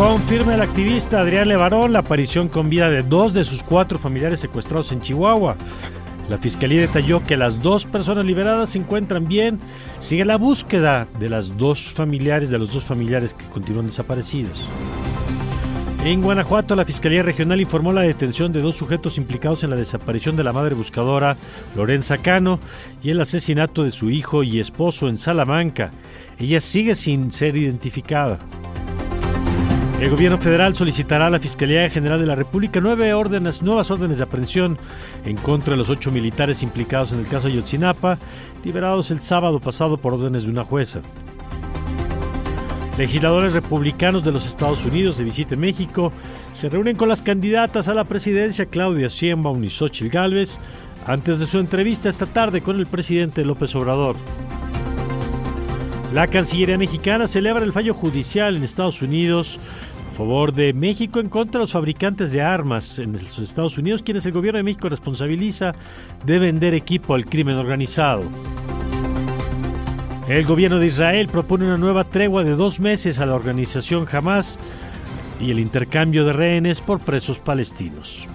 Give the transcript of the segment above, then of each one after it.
Confirma el activista Adrián Levarón la aparición con vida de dos de sus cuatro familiares secuestrados en Chihuahua. La fiscalía detalló que las dos personas liberadas se encuentran bien. Sigue la búsqueda de las dos familiares, de los dos familiares que continúan desaparecidos. En Guanajuato, la Fiscalía Regional informó la detención de dos sujetos implicados en la desaparición de la madre buscadora Lorenza Cano y el asesinato de su hijo y esposo en Salamanca. Ella sigue sin ser identificada. El gobierno federal solicitará a la Fiscalía General de la República nueve órdenes, nuevas órdenes de aprehensión en contra de los ocho militares implicados en el caso Ayotzinapa, liberados el sábado pasado por órdenes de una jueza. Legisladores republicanos de los Estados Unidos de visita en México se reúnen con las candidatas a la presidencia Claudia Sheinbaum y Xochitl Gálvez antes de su entrevista esta tarde con el presidente López Obrador. La Cancillería mexicana celebra el fallo judicial en Estados Unidos a favor de México en contra de los fabricantes de armas en los Estados Unidos, quienes el gobierno de México responsabiliza de vender equipo al crimen organizado. El gobierno de Israel propone una nueva tregua de dos meses a la organización Hamas y el intercambio de rehenes por presos palestinos.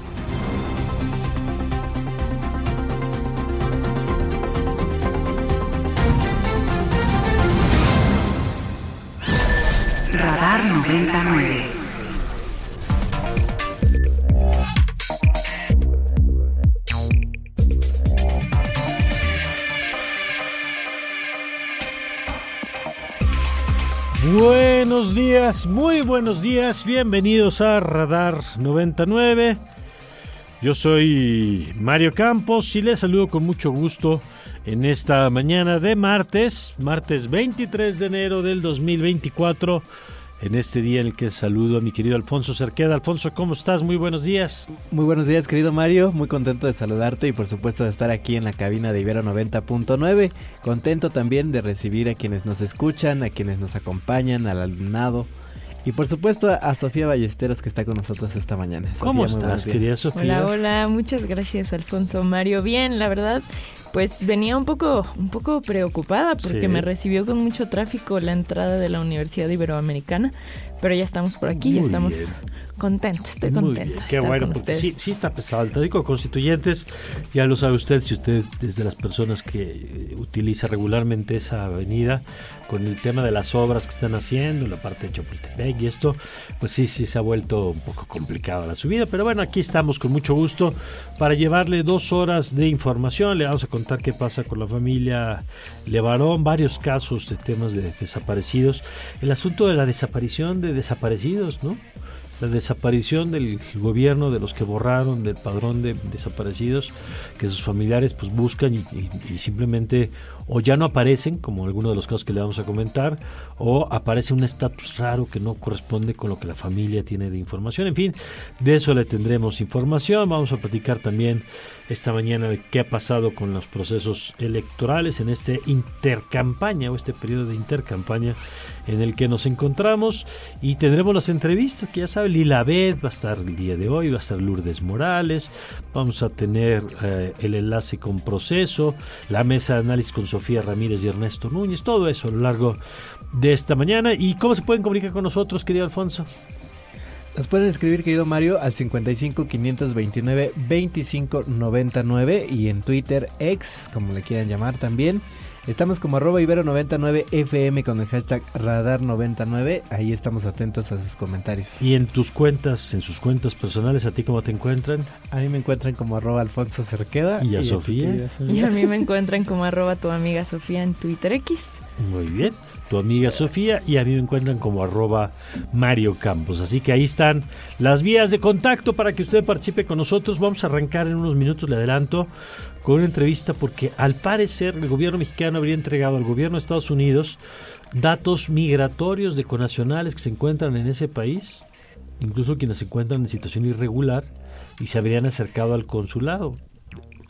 Muy buenos días, bienvenidos a Radar 99. Yo soy Mario Campos y les saludo con mucho gusto en esta mañana de martes, martes 23 de enero del 2024, en este día en el que saludo a mi querido Alfonso Cerqueda. Alfonso, ¿cómo estás? Muy buenos días. Muy buenos días, querido Mario. Muy contento de saludarte y por supuesto de estar aquí en la cabina de Ibero 90.9. Contento también de recibir a quienes nos escuchan, a quienes nos acompañan, al alumnado. Y por supuesto a Sofía Ballesteros que está con nosotros esta mañana. Sofía, ¿Cómo estás, querida Sofía? Hola, hola, muchas gracias Alfonso Mario. Bien, la verdad, pues venía un poco, un poco preocupada porque Sí. me recibió con mucho tráfico la entrada de la Universidad Iberoamericana, pero ya estamos por aquí, ya estamos bien. contenta, estoy Muy contenta. bien, Qué bueno, porque ustedes. sí, sí está pesado. El tráfico constituyentes, ya lo sabe usted, si usted es de las personas que eh, utiliza regularmente esa avenida, con el tema de las obras que están haciendo, la parte de Chapultepec y esto, pues sí, sí se ha vuelto un poco complicada la subida. Pero bueno, aquí estamos con mucho gusto para llevarle dos horas de información. Le vamos a contar qué pasa con la familia Levarón, varios casos de temas de desaparecidos. El asunto de la desaparición de desaparecidos, ¿no? la desaparición del gobierno de los que borraron del padrón de desaparecidos que sus familiares pues buscan y- y simplemente o ya no aparecen como algunos de los casos que le vamos a comentar o aparece un estatus raro que no corresponde con lo que la familia tiene de información. En fin de eso le tendremos información. Vamos a platicar también esta mañana de qué ha pasado con los procesos electorales en este intercampaña o este periodo de intercampaña en el que nos encontramos. Y tendremos las entrevistas que ya sabe Lila va a estar el día de hoy, va a estar Lourdes Morales, vamos a tener eh, el enlace con Proceso, la mesa de análisis con Sofía Ramírez y Ernesto Núñez, todo eso a lo largo de esta mañana. ¿Y cómo se pueden comunicar con nosotros, querido Alfonso? Nos pueden escribir, querido Mario, al 55 529 25 99 y en Twitter, ex, como le quieran llamar también, Estamos como arroba ibero99fm con el hashtag radar99. Ahí estamos atentos a sus comentarios. Y en tus cuentas, en sus cuentas personales, ¿a ti cómo te encuentran? A mí me encuentran como arroba Alfonso Cerqueda. ¿Y a Sofía? Y a mí me encuentran como arroba tu amiga Sofía en Twitter X. Muy bien, tu amiga Sofía y a mí me encuentran como arroba Mario Campos. Así que ahí están las vías de contacto para que usted participe con nosotros. Vamos a arrancar en unos minutos, le adelanto, con una entrevista porque al parecer el gobierno mexicano habría entregado al gobierno de Estados Unidos datos migratorios de conacionales que se encuentran en ese país, incluso quienes se encuentran en situación irregular y se habrían acercado al consulado.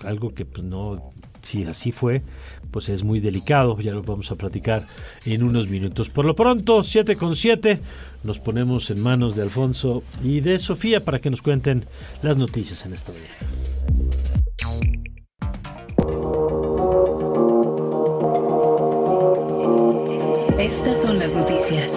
Algo que pues, no, si así fue, pues es muy delicado, ya lo vamos a platicar en unos minutos. Por lo pronto, 7 con 7, nos ponemos en manos de Alfonso y de Sofía para que nos cuenten las noticias en esta día. Estas son las noticias.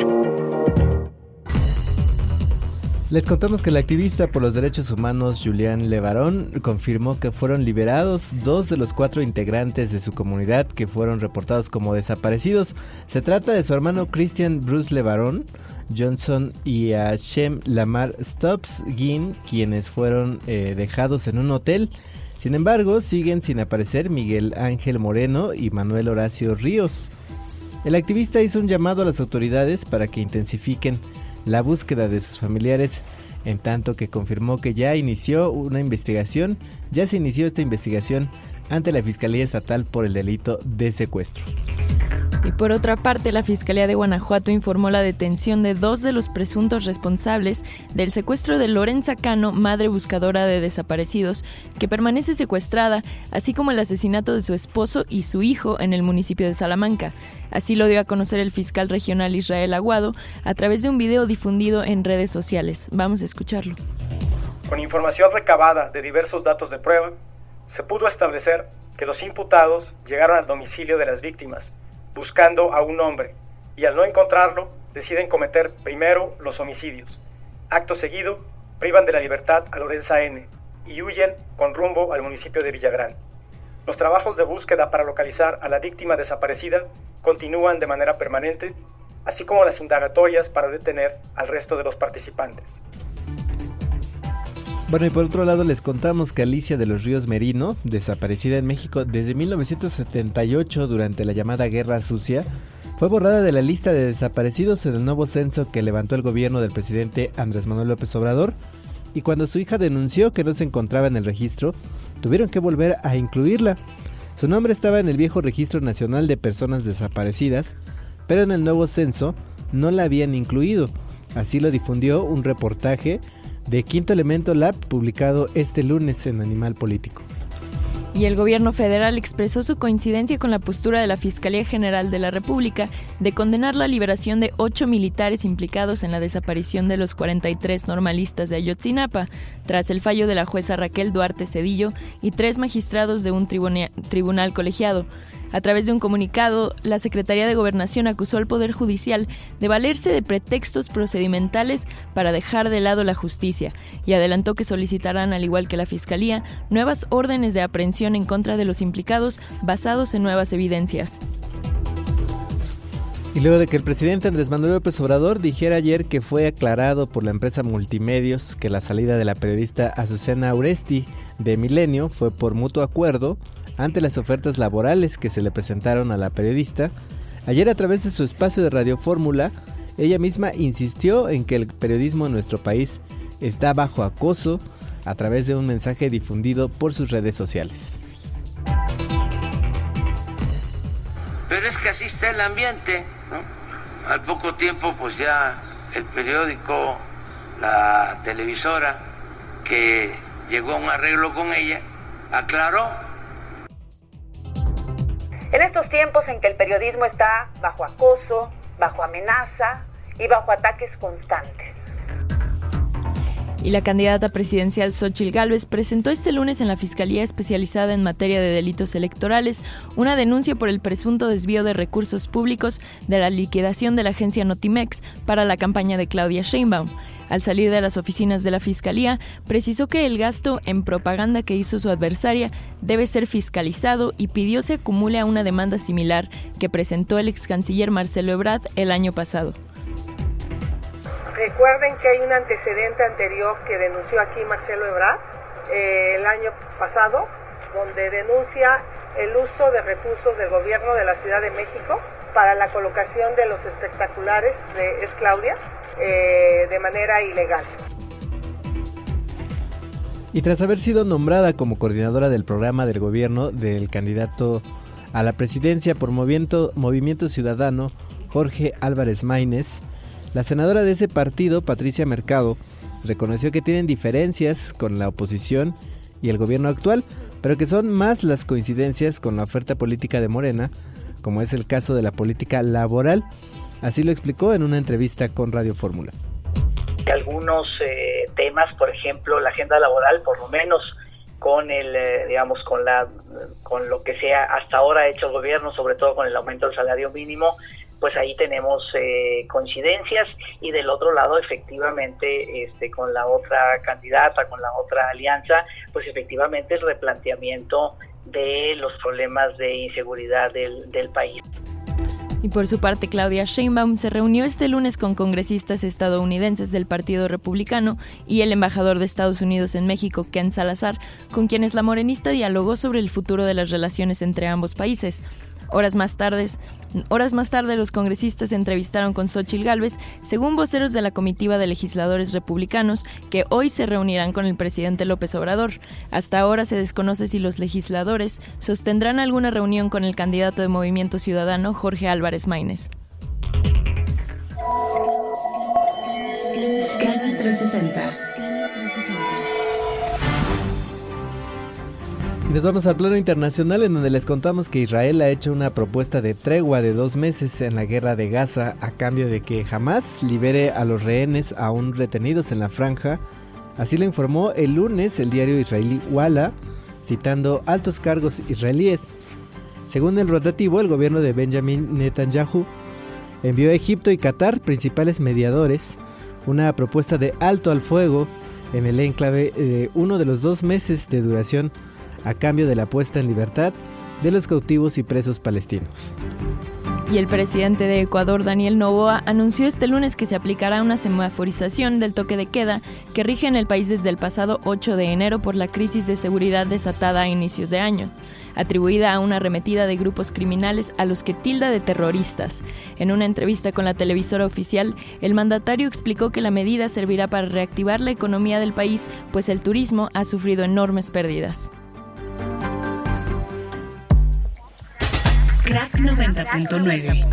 Les contamos que el activista por los derechos humanos Julián Levarón confirmó que fueron liberados dos de los cuatro integrantes de su comunidad que fueron reportados como desaparecidos. Se trata de su hermano Christian Bruce Levarón Johnson y a Shem Lamar Stops Gin, quienes fueron eh, dejados en un hotel. Sin embargo, siguen sin aparecer Miguel Ángel Moreno y Manuel Horacio Ríos. El activista hizo un llamado a las autoridades para que intensifiquen la búsqueda de sus familiares, en tanto que confirmó que ya inició una investigación, ya se inició esta investigación ante la Fiscalía Estatal por el delito de secuestro. Y por otra parte, la Fiscalía de Guanajuato informó la detención de dos de los presuntos responsables del secuestro de Lorenza Cano, madre buscadora de desaparecidos, que permanece secuestrada, así como el asesinato de su esposo y su hijo en el municipio de Salamanca. Así lo dio a conocer el fiscal regional Israel Aguado a través de un video difundido en redes sociales. Vamos a escucharlo. Con información recabada de diversos datos de prueba, se pudo establecer que los imputados llegaron al domicilio de las víctimas buscando a un hombre y al no encontrarlo deciden cometer primero los homicidios. Acto seguido, privan de la libertad a Lorenza N. y huyen con rumbo al municipio de Villagrán. Los trabajos de búsqueda para localizar a la víctima desaparecida continúan de manera permanente, así como las indagatorias para detener al resto de los participantes. Bueno, y por otro lado les contamos que Alicia de los Ríos Merino, desaparecida en México desde 1978 durante la llamada Guerra Sucia, fue borrada de la lista de desaparecidos en el nuevo censo que levantó el gobierno del presidente Andrés Manuel López Obrador, y cuando su hija denunció que no se encontraba en el registro, tuvieron que volver a incluirla. Su nombre estaba en el viejo Registro Nacional de Personas Desaparecidas, pero en el nuevo censo no la habían incluido. Así lo difundió un reportaje de Quinto Elemento Lab publicado este lunes en Animal Político. Y el gobierno federal expresó su coincidencia con la postura de la Fiscalía General de la República de condenar la liberación de ocho militares implicados en la desaparición de los 43 normalistas de Ayotzinapa, tras el fallo de la jueza Raquel Duarte Cedillo y tres magistrados de un tribunal colegiado. A través de un comunicado, la Secretaría de Gobernación acusó al Poder Judicial de valerse de pretextos procedimentales para dejar de lado la justicia y adelantó que solicitarán, al igual que la Fiscalía, nuevas órdenes de aprehensión en contra de los implicados basados en nuevas evidencias. Y luego de que el presidente Andrés Manuel López Obrador dijera ayer que fue aclarado por la empresa Multimedios que la salida de la periodista Azucena Auresti de Milenio fue por mutuo acuerdo, ante las ofertas laborales que se le presentaron a la periodista, ayer a través de su espacio de Radio Fórmula, ella misma insistió en que el periodismo en nuestro país está bajo acoso a través de un mensaje difundido por sus redes sociales. Pero es que así está el ambiente, ¿no? Al poco tiempo, pues ya el periódico, la televisora, que llegó a un arreglo con ella, aclaró en estos tiempos en que el periodismo está bajo acoso, bajo amenaza y bajo ataques constantes. Y la candidata presidencial Xochil Gálvez presentó este lunes en la Fiscalía Especializada en Materia de Delitos Electorales una denuncia por el presunto desvío de recursos públicos de la liquidación de la agencia Notimex para la campaña de Claudia Sheinbaum. Al salir de las oficinas de la Fiscalía, precisó que el gasto en propaganda que hizo su adversaria debe ser fiscalizado y pidió se acumule a una demanda similar que presentó el ex canciller Marcelo Ebrard el año pasado. Recuerden que hay un antecedente anterior que denunció aquí Marcelo Ebrard eh, el año pasado, donde denuncia el uso de recursos del gobierno de la Ciudad de México para la colocación de los espectaculares de Es Claudia eh, de manera ilegal. Y tras haber sido nombrada como coordinadora del programa del gobierno del candidato a la presidencia por Movimiento, Ciudadano, Jorge Álvarez Maínez, la senadora de ese partido, Patricia Mercado, reconoció que tienen diferencias con la oposición y el gobierno actual, pero que son más las coincidencias con la oferta política de Morena, como es el caso de la política laboral. Así lo explicó en una entrevista con Radio Fórmula. Algunos eh, temas, por ejemplo, la agenda laboral, por lo menos con el, eh, digamos, con la, con lo que sea hasta ahora hecho el gobierno, sobre todo con el aumento del salario mínimo, pues ahí tenemos eh, coincidencias y del otro lado efectivamente este con la otra candidata con la otra alianza pues efectivamente el replanteamiento de los problemas de inseguridad del, del país. Y por su parte, Claudia Sheinbaum se reunió este lunes con congresistas estadounidenses del Partido Republicano y el embajador de Estados Unidos en México, Ken Salazar, con quienes la morenista dialogó sobre el futuro de las relaciones entre ambos países. Horas más tarde, horas más tarde los congresistas se entrevistaron con Xochitl Gálvez, según voceros de la comitiva de legisladores republicanos, que hoy se reunirán con el presidente López Obrador. Hasta ahora se desconoce si los legisladores sostendrán alguna reunión con el candidato de Movimiento Ciudadano, Jorge Álvarez Maínez. 360. Y nos vamos al plano internacional en donde les contamos que Israel ha hecho una propuesta de tregua de dos meses en la guerra de Gaza a cambio de que jamás libere a los rehenes aún retenidos en la franja. Así lo informó el lunes el diario israelí Walla, citando altos cargos israelíes. Según el rotativo, el gobierno de Benjamin Netanyahu envió a Egipto y Qatar, principales mediadores, una propuesta de alto al fuego en el enclave de uno de los dos meses de duración a cambio de la puesta en libertad de los cautivos y presos palestinos. Y el presidente de Ecuador, Daniel Novoa, anunció este lunes que se aplicará una semaforización del toque de queda que rige en el país desde el pasado 8 de enero por la crisis de seguridad desatada a inicios de año, atribuida a una arremetida de grupos criminales a los que tilda de terroristas. En una entrevista con la televisora oficial, el mandatario explicó que la medida servirá para reactivar la economía del país, pues el turismo ha sufrido enormes pérdidas. Crack 90.9.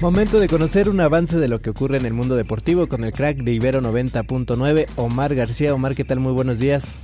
Momento de conocer un avance de lo que ocurre en el mundo deportivo con el crack de Ibero 90.9, Omar García. Omar, ¿qué tal? Muy buenos días.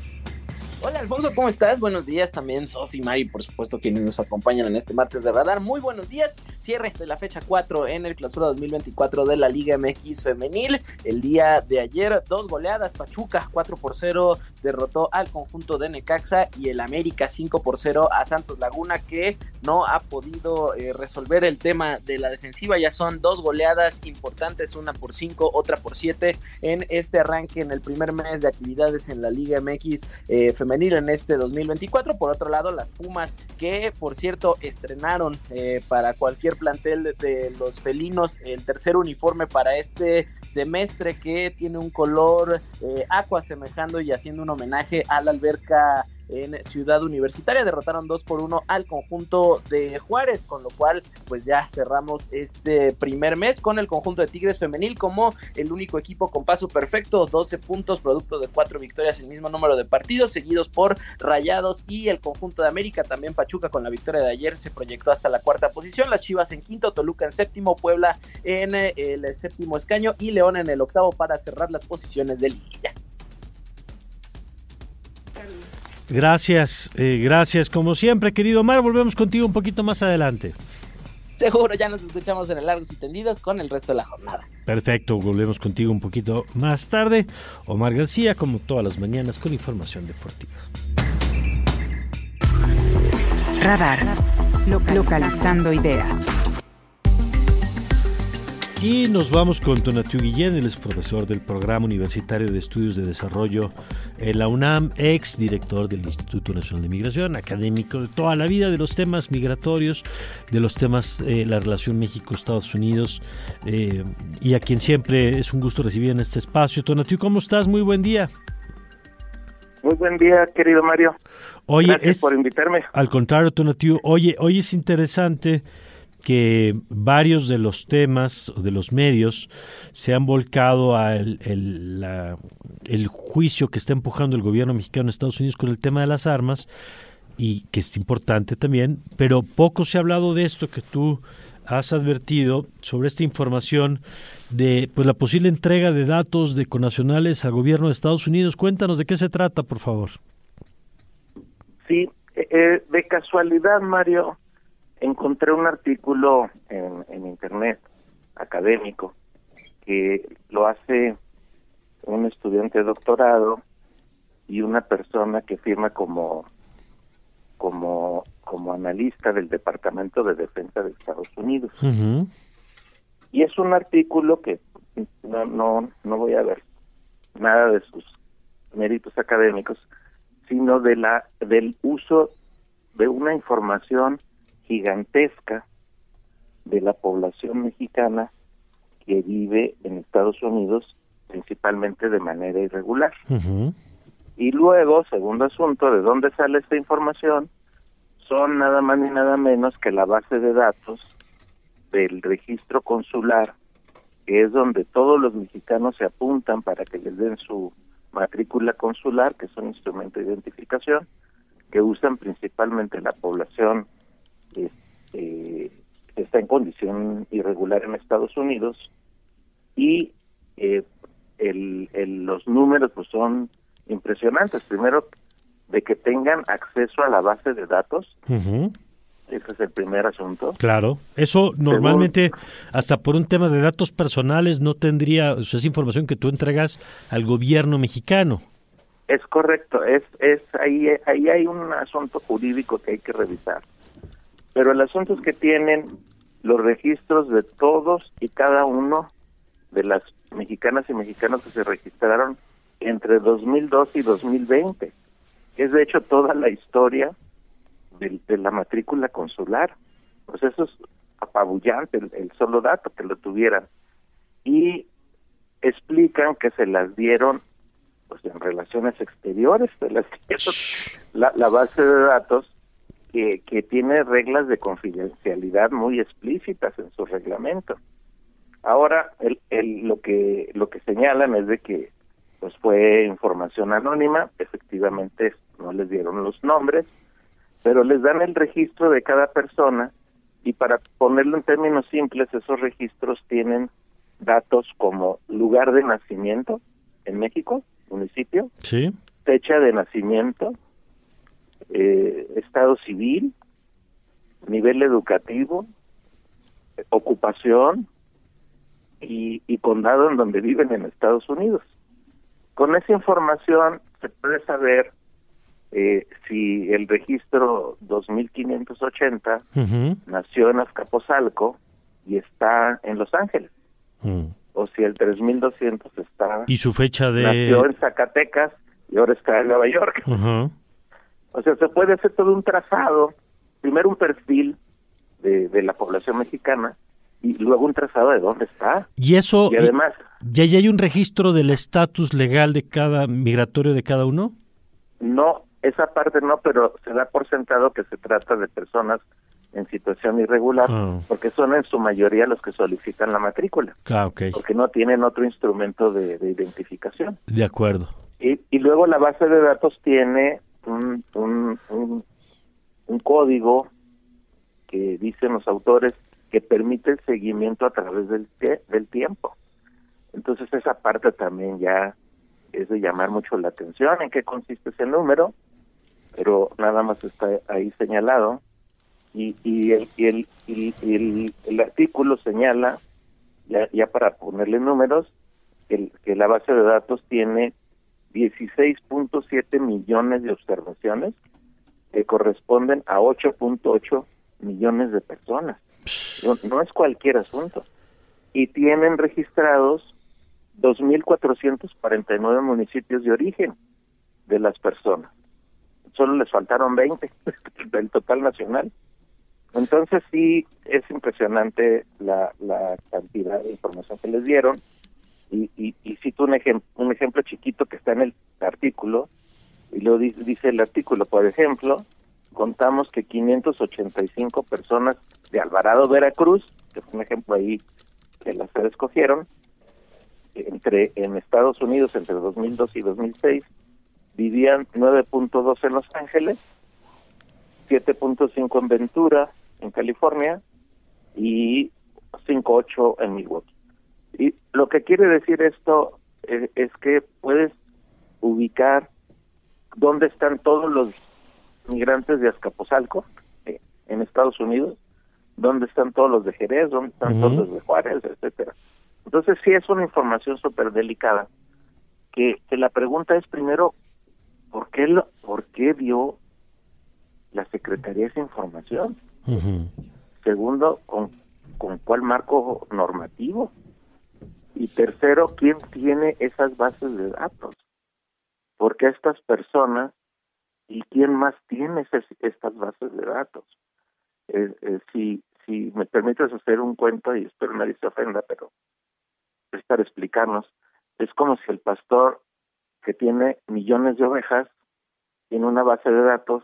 Hola Alfonso, ¿cómo estás? Buenos días también Sofi, Mari, por supuesto quienes nos acompañan en este martes de radar. Muy buenos días. Cierre de la fecha 4 en el clausura 2024 de la Liga MX femenil. El día de ayer, dos goleadas. Pachuca 4 por 0 derrotó al conjunto de Necaxa y el América 5 por 0 a Santos Laguna que no ha podido eh, resolver el tema de la defensiva. Ya son dos goleadas importantes, una por 5, otra por 7 en este arranque en el primer mes de actividades en la Liga MX eh, femenil en este 2024. Por otro lado, las Pumas, que por cierto estrenaron eh, para cualquier plantel de los felinos el tercer uniforme para este semestre que tiene un color eh, aqua semejando y haciendo un homenaje a la alberca en Ciudad Universitaria. Derrotaron 2 por 1 al conjunto de Juárez, con lo cual pues ya cerramos este primer mes con el conjunto de Tigres femenil como el único equipo con paso perfecto, 12 puntos, producto de cuatro victorias, el mismo número de partidos, seguidos por Rayados y el conjunto de América, también Pachuca con la victoria de ayer se proyectó hasta la cuarta posición, las Chivas en quinto, Toluca en séptimo, Puebla en eh, el séptimo escaño y León en el octavo para cerrar las posiciones de liguilla. Gracias, eh, gracias. Como siempre, querido Omar, volvemos contigo un poquito más adelante. Seguro, ya nos escuchamos en el Largos y Tendidos con el resto de la jornada. Perfecto, volvemos contigo un poquito más tarde. Omar García, como todas las mañanas, con información deportiva. Radar, localizando ideas. Y nos vamos con Tonatiu Guillén, él es profesor del Programa Universitario de Estudios de Desarrollo en la UNAM, ex director del Instituto Nacional de Migración, académico de toda la vida de los temas migratorios, de los temas, eh, la relación México-Estados Unidos, eh, y a quien siempre es un gusto recibir en este espacio. Tonatiu, ¿cómo estás? Muy buen día. Muy buen día, querido Mario. Oye, Gracias por invitarme. Al contrario, Tonatiu, oye, hoy es interesante que varios de los temas de los medios se han volcado al el, juicio que está empujando el gobierno mexicano en Estados Unidos con el tema de las armas y que es importante también, pero poco se ha hablado de esto que tú has advertido sobre esta información de pues la posible entrega de datos de conacionales al gobierno de Estados Unidos. Cuéntanos de qué se trata, por favor. Sí, eh, de casualidad, Mario, encontré un artículo en, en internet académico que lo hace un estudiante de doctorado y una persona que firma como como como analista del Departamento de Defensa de Estados Unidos. Y es un artículo que no, no, no voy a ver nada de sus méritos académicos, sino de la del uso de una información gigantesca de la población mexicana que vive en Estados Unidos principalmente de manera irregular. Y luego, segundo asunto, ¿de dónde sale esta información? Son nada más ni nada menos que la base de datos del registro consular, que es donde todos los mexicanos se apuntan para que les den su matrícula consular, que es un instrumento de identificación, que usan principalmente la población este, está en condición irregular en Estados Unidos y eh, el, el, los números pues son impresionantes. Primero, de que tengan acceso a la base de datos. Ese es el primer asunto. Claro, eso normalmente, hasta por un tema de datos personales, no tendría, o sea, es información que tú entregas al gobierno mexicano. Es correcto, es, es ahí, ahí hay un asunto jurídico que hay que revisar. Pero el asunto es que tienen los registros de todos y cada uno de las mexicanas y mexicanos que se registraron entre 2002 y 2020. Es de hecho toda la historia de, de la matrícula consular. Pues eso es apabullante, el, el, solo dato que lo tuvieran. Y explican que se las dieron pues en relaciones exteriores, se las dieron la, la base de datos que, que tiene reglas de confidencialidad muy explícitas en su reglamento. Ahora, el, el, lo que lo que señalan es de que pues fue información anónima, efectivamente no les dieron los nombres, pero les dan el registro de cada persona y para ponerlo en términos simples, esos registros tienen datos como lugar de nacimiento en México, municipio, sí. fecha de nacimiento, eh, estado civil, nivel educativo, ocupación y, y condado en donde viven en Estados Unidos. Con esa información se puede saber eh, si el registro 2580 uh -huh. nació en Azcapotzalco y está en Los Ángeles. Mm. O si el 3200 está. ¿Y su fecha de.? Nació en Zacatecas y ahora está en Nueva York. Uh -huh. O sea, se puede hacer todo un trazado. Primero un perfil de, de la población mexicana y luego un trazado de dónde está. Y eso. Y además. ¿Ya, ya hay un registro del estatus legal de cada migratorio de cada uno? No, esa parte no, pero se da por sentado que se trata de personas en situación irregular, Ah. porque son en su mayoría los que solicitan la matrícula, Ah, ok. porque no tienen otro instrumento de, de identificación. De acuerdo. Y, y luego la base de datos tiene un, un, un, código que dicen los autores que permite el seguimiento a través del, del tiempo. Entonces esa parte también ya es de llamar mucho la atención en qué consiste ese número, pero nada más está ahí señalado. Y, y, el, y, el, y, el, el artículo señala, ya, ya para ponerle números, el- que la base de datos tiene 16.7 millones de observaciones que corresponden a 8.8 millones de personas. No, es cualquier asunto. y tienen registrados 2.449 municipios de origen de las personas. Solo les faltaron 20 del total nacional. Entonces sí es impresionante la, la cantidad de información que les dieron y, y, y cito un, ejem un ejemplo chiquito que está en el artículo y lo dice, dice el artículo, por ejemplo, contamos que 585 personas de Alvarado, Veracruz, que fue un ejemplo ahí que las escogieron, entre en Estados Unidos entre 2002 y 2006 vivían 9.2 en Los Ángeles, 7.5 en Ventura, en California, y 5.8 en Milwaukee. Y lo que quiere decir esto es, es que puedes ubicar dónde están todos los migrantes de Azcapotzalco eh, en Estados Unidos, dónde están todos los de Jerez, dónde están todos los de Juárez, etcétera. Entonces sí es una información súper delicada, que, que la pregunta es primero, ¿por qué, lo, ¿por qué dio la Secretaría esa información? Segundo, ¿con, ¿con cuál marco normativo? Y tercero, ¿quién tiene esas bases de datos? Porque estas personas y quién más tiene esas, estas bases de datos. Eh, eh, si, si me permites hacer un cuento, y espero nadie se ofenda, pero es para explicarnos, es como si el pastor que tiene millones de ovejas tiene una base de datos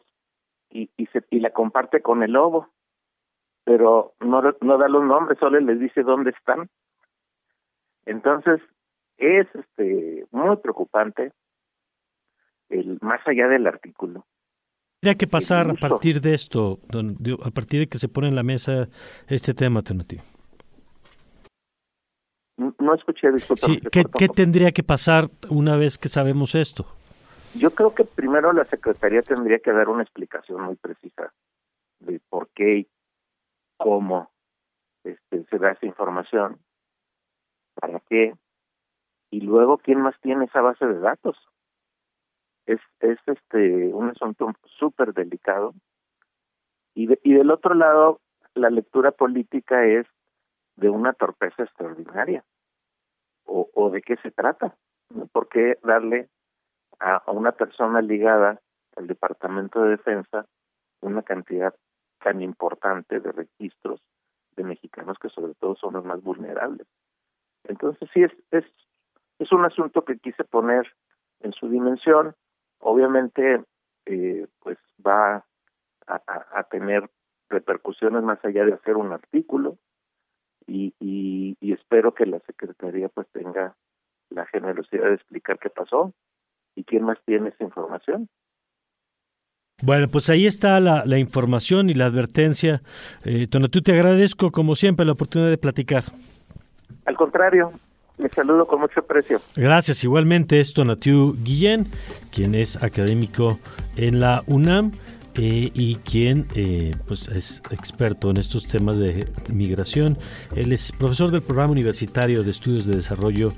y, y, se, y la comparte con el lobo, pero no, no da los nombres, solo les dice dónde están. Entonces, es este muy preocupante el más allá del artículo. Tendría que pasar a partir de esto, don, a partir de que se pone en la mesa este tema, Tonati. No escuché, disculpa. Sí, ¿qué, ¿qué tendría que pasar una vez que sabemos esto? Yo creo que primero la Secretaría tendría que dar una explicación muy precisa de por qué y cómo este, se da esa información, para qué, y luego quién más tiene esa base de datos. Es, es este un asunto súper delicado. Y, de, y del otro lado, la lectura política es de una torpeza extraordinaria. ¿O, o de qué se trata? ¿Por qué darle a, a una persona ligada al Departamento de Defensa una cantidad tan importante de registros de mexicanos que sobre todo son los más vulnerables? Entonces sí es, es, es un asunto que quise poner en su dimensión. Obviamente, eh, pues va a, a, a tener repercusiones más allá de hacer un artículo, y, y, y espero que la Secretaría pues tenga la generosidad de explicar qué pasó y quién más tiene esa información. Bueno, pues ahí está la, la información y la advertencia. Eh, Tonatú, te agradezco como siempre la oportunidad de platicar. Al contrario, me saludo con mucho aprecio. Gracias, igualmente es Tonatiuh Guillén, quien es académico en la UNAM eh, y quien eh, pues es experto en estos temas de migración. Él es profesor del programa universitario de estudios de desarrollo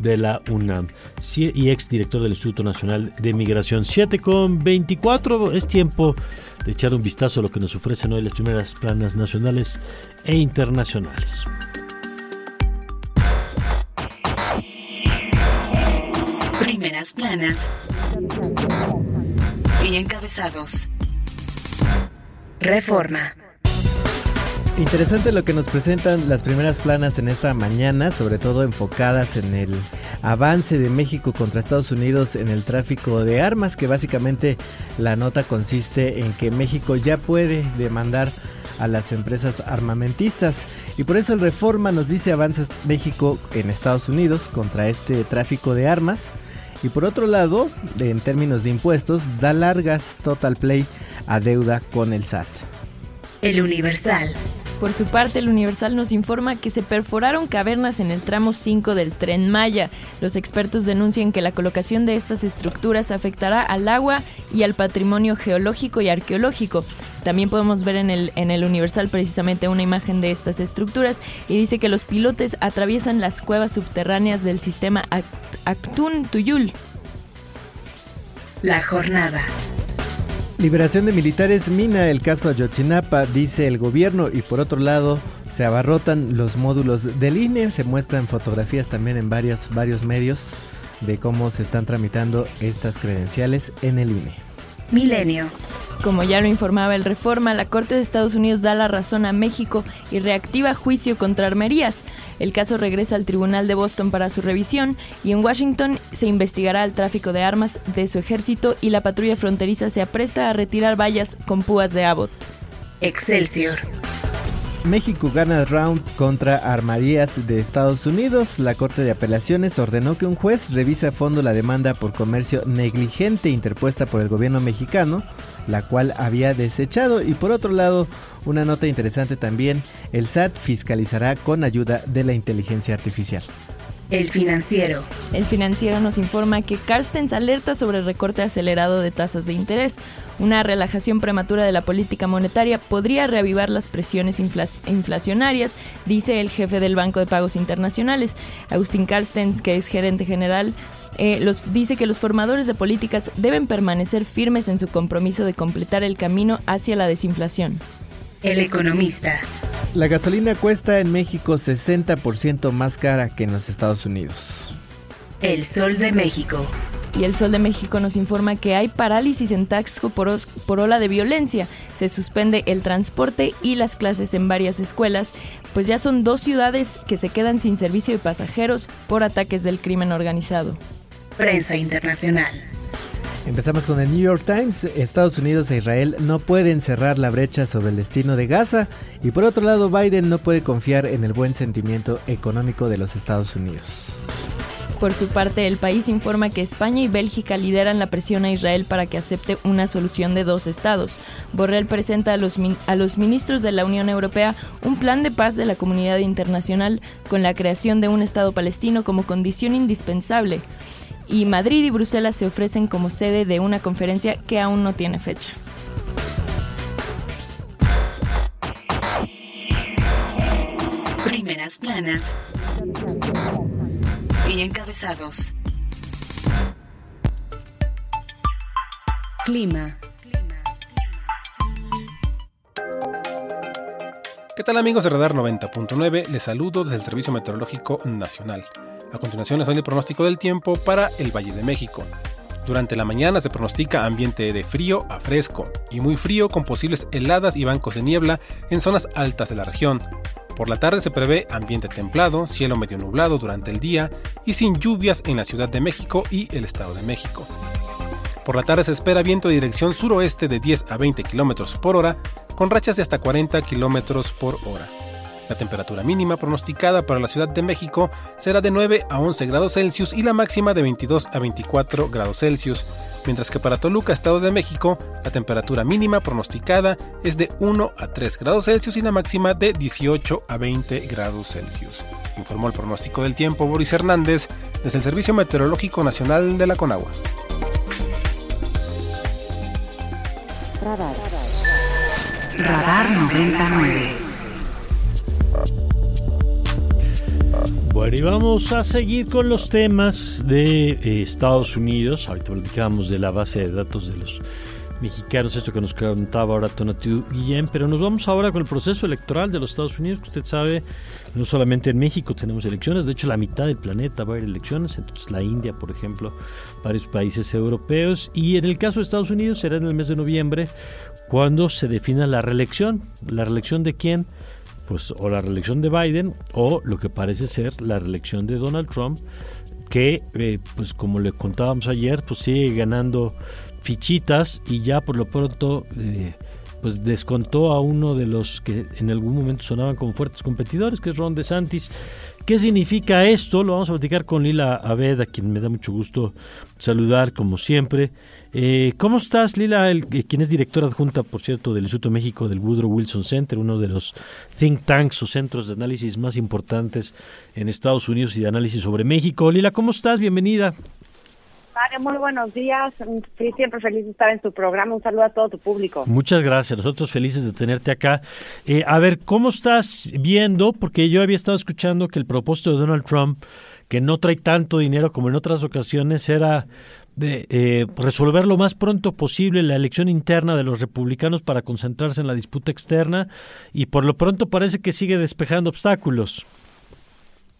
de la UNAM y ex director del Instituto Nacional de Migración. 7 con 24 es tiempo de echar un vistazo a lo que nos ofrecen hoy las primeras planas nacionales e internacionales. Planas y encabezados. Reforma. Interesante lo que nos presentan las primeras planas en esta mañana, sobre todo enfocadas en el avance de México contra Estados Unidos en el tráfico de armas, que básicamente la nota consiste en que México ya puede demandar a las empresas armamentistas y por eso el Reforma nos dice avanza México en Estados Unidos contra este tráfico de armas y por otro lado, en términos de impuestos, da largas Total Play a deuda con el SAT. El Universal. Por su parte, el Universal nos informa que se perforaron cavernas en el tramo 5 del tren Maya. Los expertos denuncian que la colocación de estas estructuras afectará al agua y al patrimonio geológico y arqueológico. También podemos ver en el, en el Universal precisamente una imagen de estas estructuras y dice que los pilotes atraviesan las cuevas subterráneas del sistema Actún Tuyul. La jornada. Liberación de militares mina el caso Ayotzinapa, dice el gobierno, y por otro lado, Se abarrotan los módulos del INE, se muestran fotografías también en varios, varios medios de cómo se están tramitando estas credenciales en el INE. Milenio. Como ya lo informaba el Reforma, la Corte de Estados Unidos da la razón a México y reactiva juicio contra armerías. El caso regresa al Tribunal de Boston para su revisión y en Washington se investigará el tráfico de armas de su ejército y la patrulla fronteriza se apresta a retirar vallas con púas de Abbott. Excelsior. México gana round contra armerías de Estados Unidos. La Corte de Apelaciones ordenó que un juez revise a fondo la demanda por comercio negligente interpuesta por el gobierno mexicano la cual había desechado. Y por otro lado, una nota interesante también, el SAT fiscalizará con ayuda de la inteligencia artificial. El financiero. El financiero nos informa que Carstens alerta sobre el recorte acelerado de tasas de interés. Una relajación prematura de la política monetaria podría reavivar las presiones inflacionarias, dice el jefe del Banco de Pagos Internacionales, Agustín Carstens, que es gerente general eh, los, dice que los formadores de políticas deben permanecer firmes en su compromiso de completar el camino hacia la desinflación. El economista. La gasolina cuesta en México 60% más cara que en los Estados Unidos. El Sol de México. Y el Sol de México nos informa que hay parálisis en Taxco por, por, ola de violencia. Se suspende el transporte y las clases en varias escuelas, pues ya son dos ciudades que se quedan sin servicio de pasajeros por ataques del crimen organizado. Prensa internacional. Empezamos con el New York Times. Estados Unidos e Israel no pueden cerrar la brecha sobre el destino de Gaza y por otro lado Biden no puede confiar en el buen sentimiento económico de los Estados Unidos. Por su parte, el país informa que España y Bélgica lideran la presión a Israel para que acepte una solución de dos estados. Borrell presenta a los, a los ministros de la Unión Europea un plan de paz de la comunidad internacional con la creación de un Estado palestino como condición indispensable y Madrid y Bruselas se ofrecen como sede de una conferencia que aún no tiene fecha. Primeras planas y encabezados. Clima. ¿Qué tal amigos de Radar 90.9? Les saludo desde el Servicio Meteorológico Nacional. A continuación les doy el pronóstico del tiempo para el Valle de México. Durante la mañana se pronostica ambiente de frío a fresco y muy frío con posibles heladas y bancos de niebla en zonas altas de la región. Por la tarde se prevé ambiente templado, cielo medio nublado durante el día y sin lluvias en la Ciudad de México y el Estado de México. Por la tarde se espera viento de dirección suroeste de 10 a 20 km por hora, con rachas de hasta 40 km por hora. La temperatura mínima pronosticada para la Ciudad de México será de 9 a 11 grados Celsius y la máxima de 22 a 24 grados Celsius, mientras que para Toluca, Estado de México, la temperatura mínima pronosticada es de 1 a 3 grados Celsius y la máxima de 18 a 20 grados Celsius. Informó el pronóstico del tiempo Boris Hernández desde el Servicio Meteorológico Nacional de la Conagua. Radar. Radar 99. Bueno, y vamos a seguir con los temas de eh, Estados Unidos. Ahorita platicábamos de la base de datos de los mexicanos, esto que nos contaba ahora Tonatiuh Guillén, pero nos vamos ahora con el proceso electoral de los Estados Unidos, que usted sabe, no solamente en México tenemos elecciones, de hecho la mitad del planeta va a haber elecciones, entonces la India, por ejemplo, varios países europeos, y en el caso de Estados Unidos será en el mes de noviembre cuando se defina la reelección. ¿La reelección de quién? Pues o la reelección de Biden o lo que parece ser la reelección de Donald Trump que eh, pues como le contábamos ayer pues sigue ganando fichitas y ya por lo pronto eh, pues descontó a uno de los que en algún momento sonaban como fuertes competidores que es Ron DeSantis ¿Qué significa esto? Lo vamos a platicar con Lila Abed, a quien me da mucho gusto saludar, como siempre. Eh, ¿Cómo estás, Lila? El, eh, quien es directora adjunta, por cierto, del Instituto México del Woodrow Wilson Center, uno de los think tanks o centros de análisis más importantes en Estados Unidos y de análisis sobre México. Lila, ¿cómo estás? Bienvenida. Mario, muy buenos días. siempre feliz de estar en tu programa. Un saludo a todo tu público. Muchas gracias. Nosotros felices de tenerte acá. Eh, a ver, ¿cómo estás viendo? Porque yo había estado escuchando que el propósito de Donald Trump, que no trae tanto dinero como en otras ocasiones, era de eh, resolver lo más pronto posible la elección interna de los republicanos para concentrarse en la disputa externa y por lo pronto parece que sigue despejando obstáculos.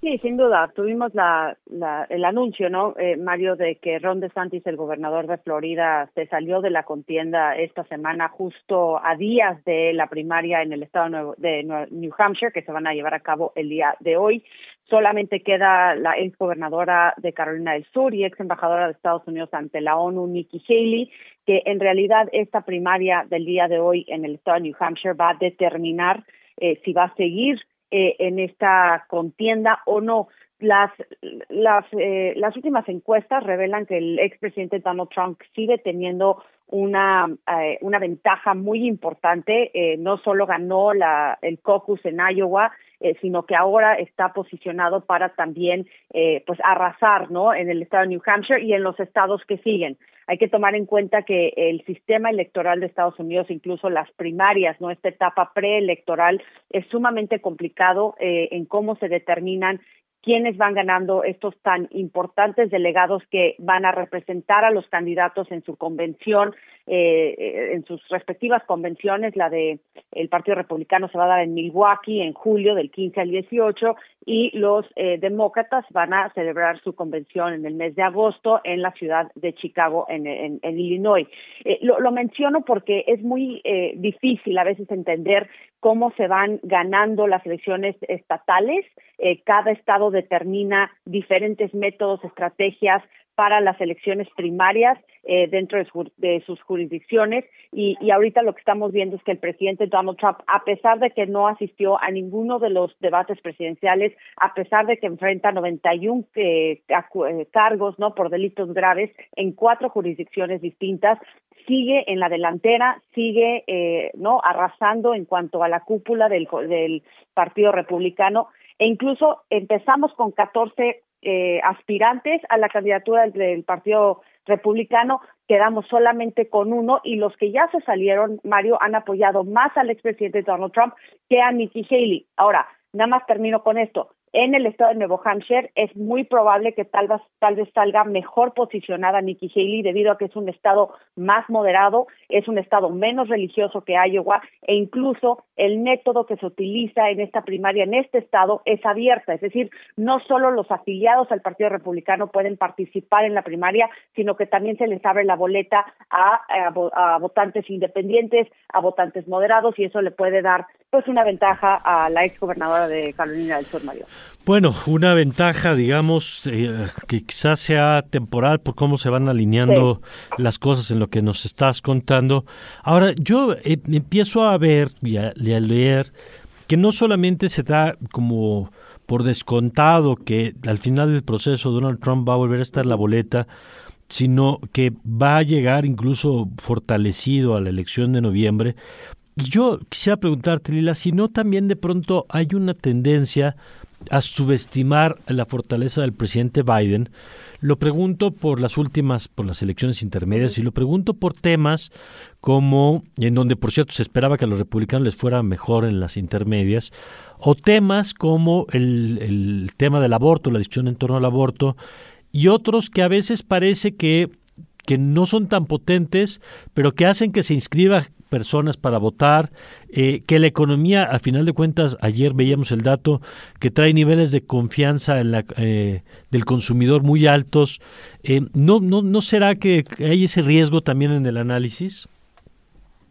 Sí, sin duda. Tuvimos la, la, el anuncio, ¿no, eh, Mario, de que Ron DeSantis, el gobernador de Florida, se salió de la contienda esta semana justo a días de la primaria en el estado de New Hampshire, que se van a llevar a cabo el día de hoy. Solamente queda la ex gobernadora de Carolina del Sur y ex embajadora de Estados Unidos ante la ONU, Nikki Haley, que en realidad esta primaria del día de hoy en el estado de New Hampshire va a determinar eh, si va a seguir eh, en esta contienda o no. Las, las, eh, las últimas encuestas revelan que el expresidente Donald Trump sigue teniendo una, eh, una ventaja muy importante. Eh, no solo ganó la, el caucus en Iowa, eh, sino que ahora está posicionado para también eh, pues arrasar ¿no? en el estado de New Hampshire y en los estados que siguen. Hay que tomar en cuenta que el sistema electoral de Estados Unidos, incluso las primarias, no esta etapa preelectoral, es sumamente complicado eh, en cómo se determinan quiénes van ganando estos tan importantes delegados que van a representar a los candidatos en su convención, eh, eh, en sus respectivas convenciones. La de el Partido Republicano se va a dar en Milwaukee en julio del 15 al 18 y los eh, demócratas van a celebrar su convención en el mes de agosto en la ciudad de Chicago, en, en, Illinois. Lo, lo, menciono porque es muy difícil a veces entender cómo se van ganando las elecciones estatales. Eh, cada estado determina diferentes métodos, estrategias para las elecciones primarias eh, dentro de, sus jurisdicciones. Y, ahorita lo que estamos viendo es que el presidente Donald Trump, a pesar de que no asistió a ninguno de los debates presidenciales, a pesar de que enfrenta 91 eh, eh, cargos no por delitos graves en cuatro jurisdicciones distintas, sigue en la delantera, sigue eh, no arrasando en cuanto a la cúpula del, del Partido Republicano. E incluso empezamos con 14 eh, aspirantes a la candidatura del, Partido Republicano, quedamos solamente con uno y los que ya se salieron, Mario, han apoyado más al expresidente Donald Trump que a Nikki Haley. Ahora, nada más termino con esto en el estado de Nuevo Hampshire es muy probable que tal vez, tal vez salga mejor posicionada Nikki Haley debido a que es un estado más moderado, es un estado menos religioso que Iowa e incluso el método que se utiliza en esta primaria en este estado es abierta, es decir, no solo los afiliados al Partido Republicano pueden participar en la primaria, sino que también se les abre la boleta a, a, a votantes independientes, a votantes moderados y eso le puede dar pues una ventaja a la ex gobernadora de Carolina del Sur, Mario. Bueno, una ventaja, digamos, eh, que quizás sea temporal por cómo se van alineando las cosas en lo que nos estás contando. Ahora, yo eh, empiezo a ver y a, leer que no solamente se da como por descontado que al final del proceso Donald Trump va a volver a estar en la boleta, sino que va a llegar incluso fortalecido a la elección de noviembre, y yo quisiera preguntarte, Lila, si no también de pronto hay una tendencia a subestimar la fortaleza del presidente Biden. Lo pregunto por las últimas, por las elecciones intermedias, y lo pregunto por temas como, en donde por cierto se esperaba que a los republicanos les fuera mejor en las intermedias, o temas como el, el tema del aborto, la discusión en torno al aborto, y otros que a veces parece que que no son tan potentes, pero que hacen que se inscriba personas para votar, eh, que la economía, al final de cuentas, ayer veíamos el dato que trae niveles de confianza en la, eh, del consumidor muy altos. Eh, ¿no, no, ¿No será que hay ese riesgo también en el análisis?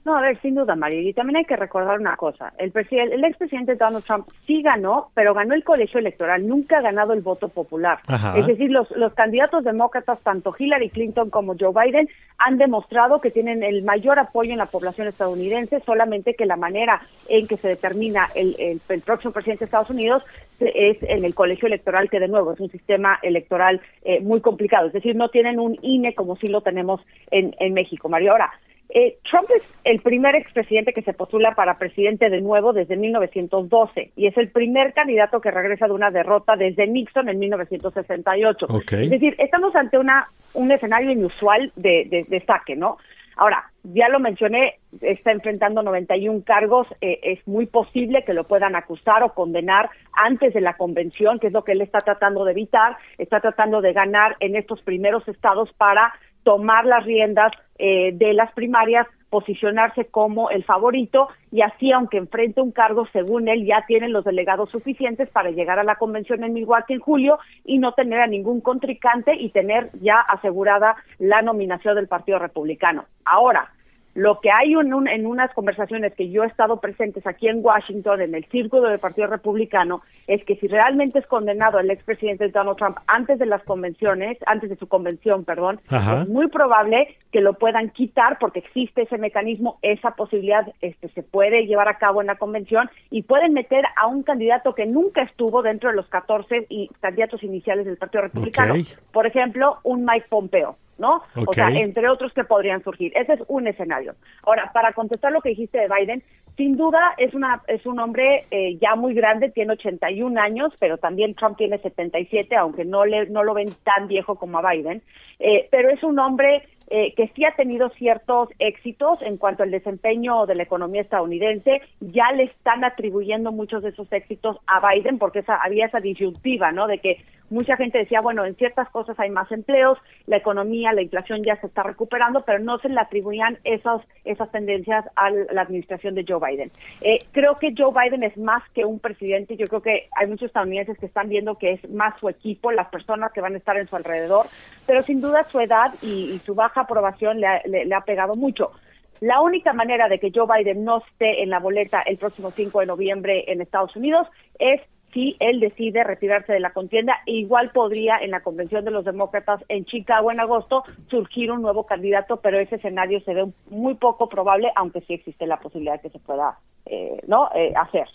No, a ver, sin duda, María. Y también hay que recordar una cosa. El, presidente, el expresidente Donald Trump sí ganó, pero ganó el colegio electoral, nunca ha ganado el voto popular. Es decir, los, los candidatos demócratas, tanto Hillary Clinton como Joe Biden, han demostrado que tienen el mayor apoyo en la población estadounidense, solamente que la manera en que se determina el, el, próximo presidente de Estados Unidos es en el colegio electoral, que de nuevo es un sistema electoral eh, muy complicado. Es decir, no tienen un INE como sí lo tenemos en, en México, María. Ahora, eh, Trump es el primer expresidente que se postula para presidente de nuevo desde 1912 y es el primer candidato que regresa de una derrota desde Nixon en 1968. Es decir, estamos ante una un escenario inusual de, de, saque, ¿no? Ahora, ya lo mencioné, está enfrentando 91 cargos, eh, es muy posible que lo puedan acusar o condenar antes de la convención, que es lo que él está tratando de evitar, está tratando de ganar en estos primeros estados para tomar las riendas eh, de las primarias posicionarse como el favorito y así, aunque enfrente un cargo, según él, ya tienen los delegados suficientes para llegar a la convención en Milwaukee en julio y no tener a ningún contrincante y tener ya asegurada la nominación del Partido Republicano. Ahora, lo que hay en, en, unas conversaciones que yo he estado presentes aquí en Washington, en el círculo del Partido Republicano, es que si realmente es condenado el expresidente Donald Trump antes de las convenciones, antes de su convención, perdón, Ajá. es muy probable que lo puedan quitar porque existe ese mecanismo, esa posibilidad este, se puede llevar a cabo en la convención y pueden meter a un candidato que nunca estuvo dentro de los 14 y candidatos iniciales del Partido Republicano. Por ejemplo, un Mike Pompeo. ¿No? O sea, entre otros que podrían surgir. Ese es un escenario. Ahora, para contestar lo que dijiste de Biden, sin duda es una es un hombre eh, ya muy grande, tiene 81 años, pero también Trump tiene 77, aunque no le no lo ven tan viejo como a Biden. Eh, pero es un hombre eh, que sí ha tenido ciertos éxitos en cuanto al desempeño de la economía estadounidense. Ya le están atribuyendo muchos de esos éxitos a Biden porque esa, había esa disyuntiva, ¿no? De que mucha gente decía, bueno, en ciertas cosas hay más empleos, la economía, la inflación ya se está recuperando, pero no se le atribuían esos, esas tendencias a la administración de Joe Biden. Eh, creo que Joe Biden es más que un presidente, yo creo que hay muchos estadounidenses que están viendo que es más su equipo, las personas que van a estar en su alrededor, pero sin duda su edad y, y su baja aprobación le ha, pegado mucho. La única manera de que Joe Biden no esté en la boleta el próximo 5 de noviembre en Estados Unidos es si él decide retirarse de la contienda. E igual podría en la convención de los demócratas en Chicago en agosto surgir un nuevo candidato, pero ese escenario se ve muy poco probable, aunque sí existe la posibilidad que se pueda eh, no Eh, hacer.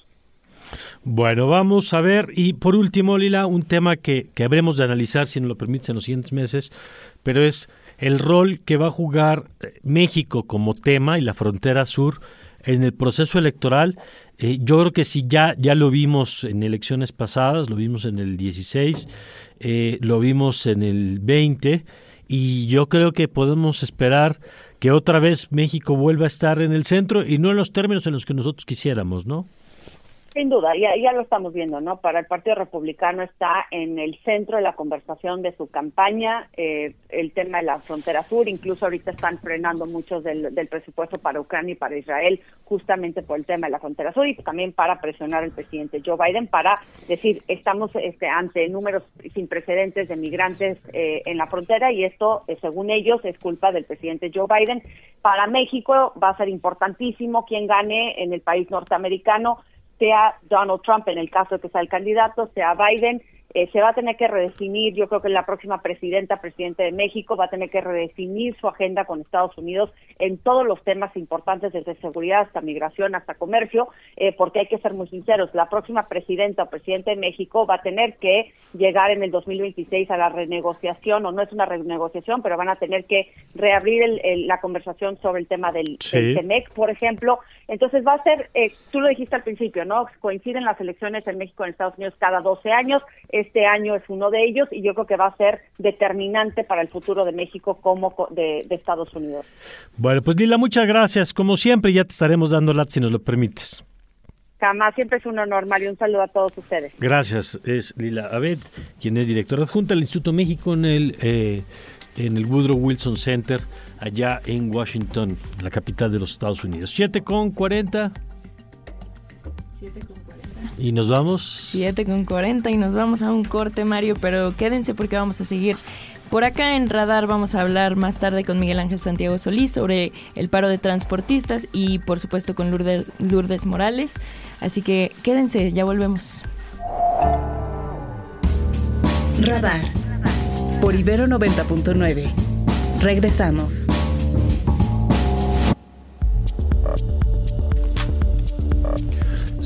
Bueno, vamos a ver. Y por último, Lila, un tema que, que habremos de analizar, si nos lo permites, en los siguientes meses, pero es el rol que va a jugar eh, México como tema y la frontera sur en el proceso electoral. Eh, yo creo que sí, ya, ya lo vimos en elecciones pasadas, lo vimos en el 16, eh, lo vimos en el 20, y yo creo que podemos esperar que otra vez México vuelva a estar en el centro y no en los términos en los que nosotros quisiéramos, ¿no? Sin duda, ya, ya lo estamos viendo, ¿no? Para el Partido Republicano está en el centro de la conversación de su campaña eh, el tema de la frontera sur, incluso ahorita están frenando muchos del, del presupuesto para Ucrania y para Israel justamente por el tema de la frontera sur y también para presionar al presidente Joe Biden para decir, estamos este, ante números sin precedentes de migrantes eh, en la frontera y esto, eh, según ellos, es culpa del presidente Joe Biden. Para México va a ser importantísimo quien gane en el país norteamericano sea Donald Trump en el caso que sea el candidato, sea Biden, eh, se va a tener que redefinir, yo creo que la próxima presidenta, presidente de México, va a tener que redefinir su agenda con Estados Unidos en todos los temas importantes, desde seguridad hasta migración, hasta comercio, eh, porque hay que ser muy sinceros, la próxima presidenta o presidente de México va a tener que llegar en el 2026 a la renegociación, o no es una renegociación, pero van a tener que reabrir el- el- la conversación sobre el tema del, Sí. del TEMEC, por ejemplo. Entonces va a ser, eh, tú lo dijiste al principio, ¿no? Coinciden las elecciones en México y en Estados Unidos cada 12 años. Este año es uno de ellos y yo creo que va a ser determinante para el futuro de México como co- de, de Estados Unidos. Bueno, pues Lila, muchas gracias. Como siempre, ya te estaremos dando lat si nos lo permites. Jamás, siempre es un honor, Mario. Un saludo a todos ustedes. Gracias. Es Lila Abed, quien es directora adjunta del Instituto México en el, eh, en el Woodrow Wilson Center, allá en Washington, la capital de los Estados Unidos. 7 con 40. Y nos vamos. 7 con 40 y nos vamos a un corte, Mario, pero quédense porque vamos a seguir. Por acá en Radar vamos a hablar más tarde con Miguel Ángel Santiago Solís sobre el paro de transportistas y por supuesto con Lourdes, Lourdes Morales. Así que quédense, ya volvemos. Radar por Ibero 90.9. Regresamos.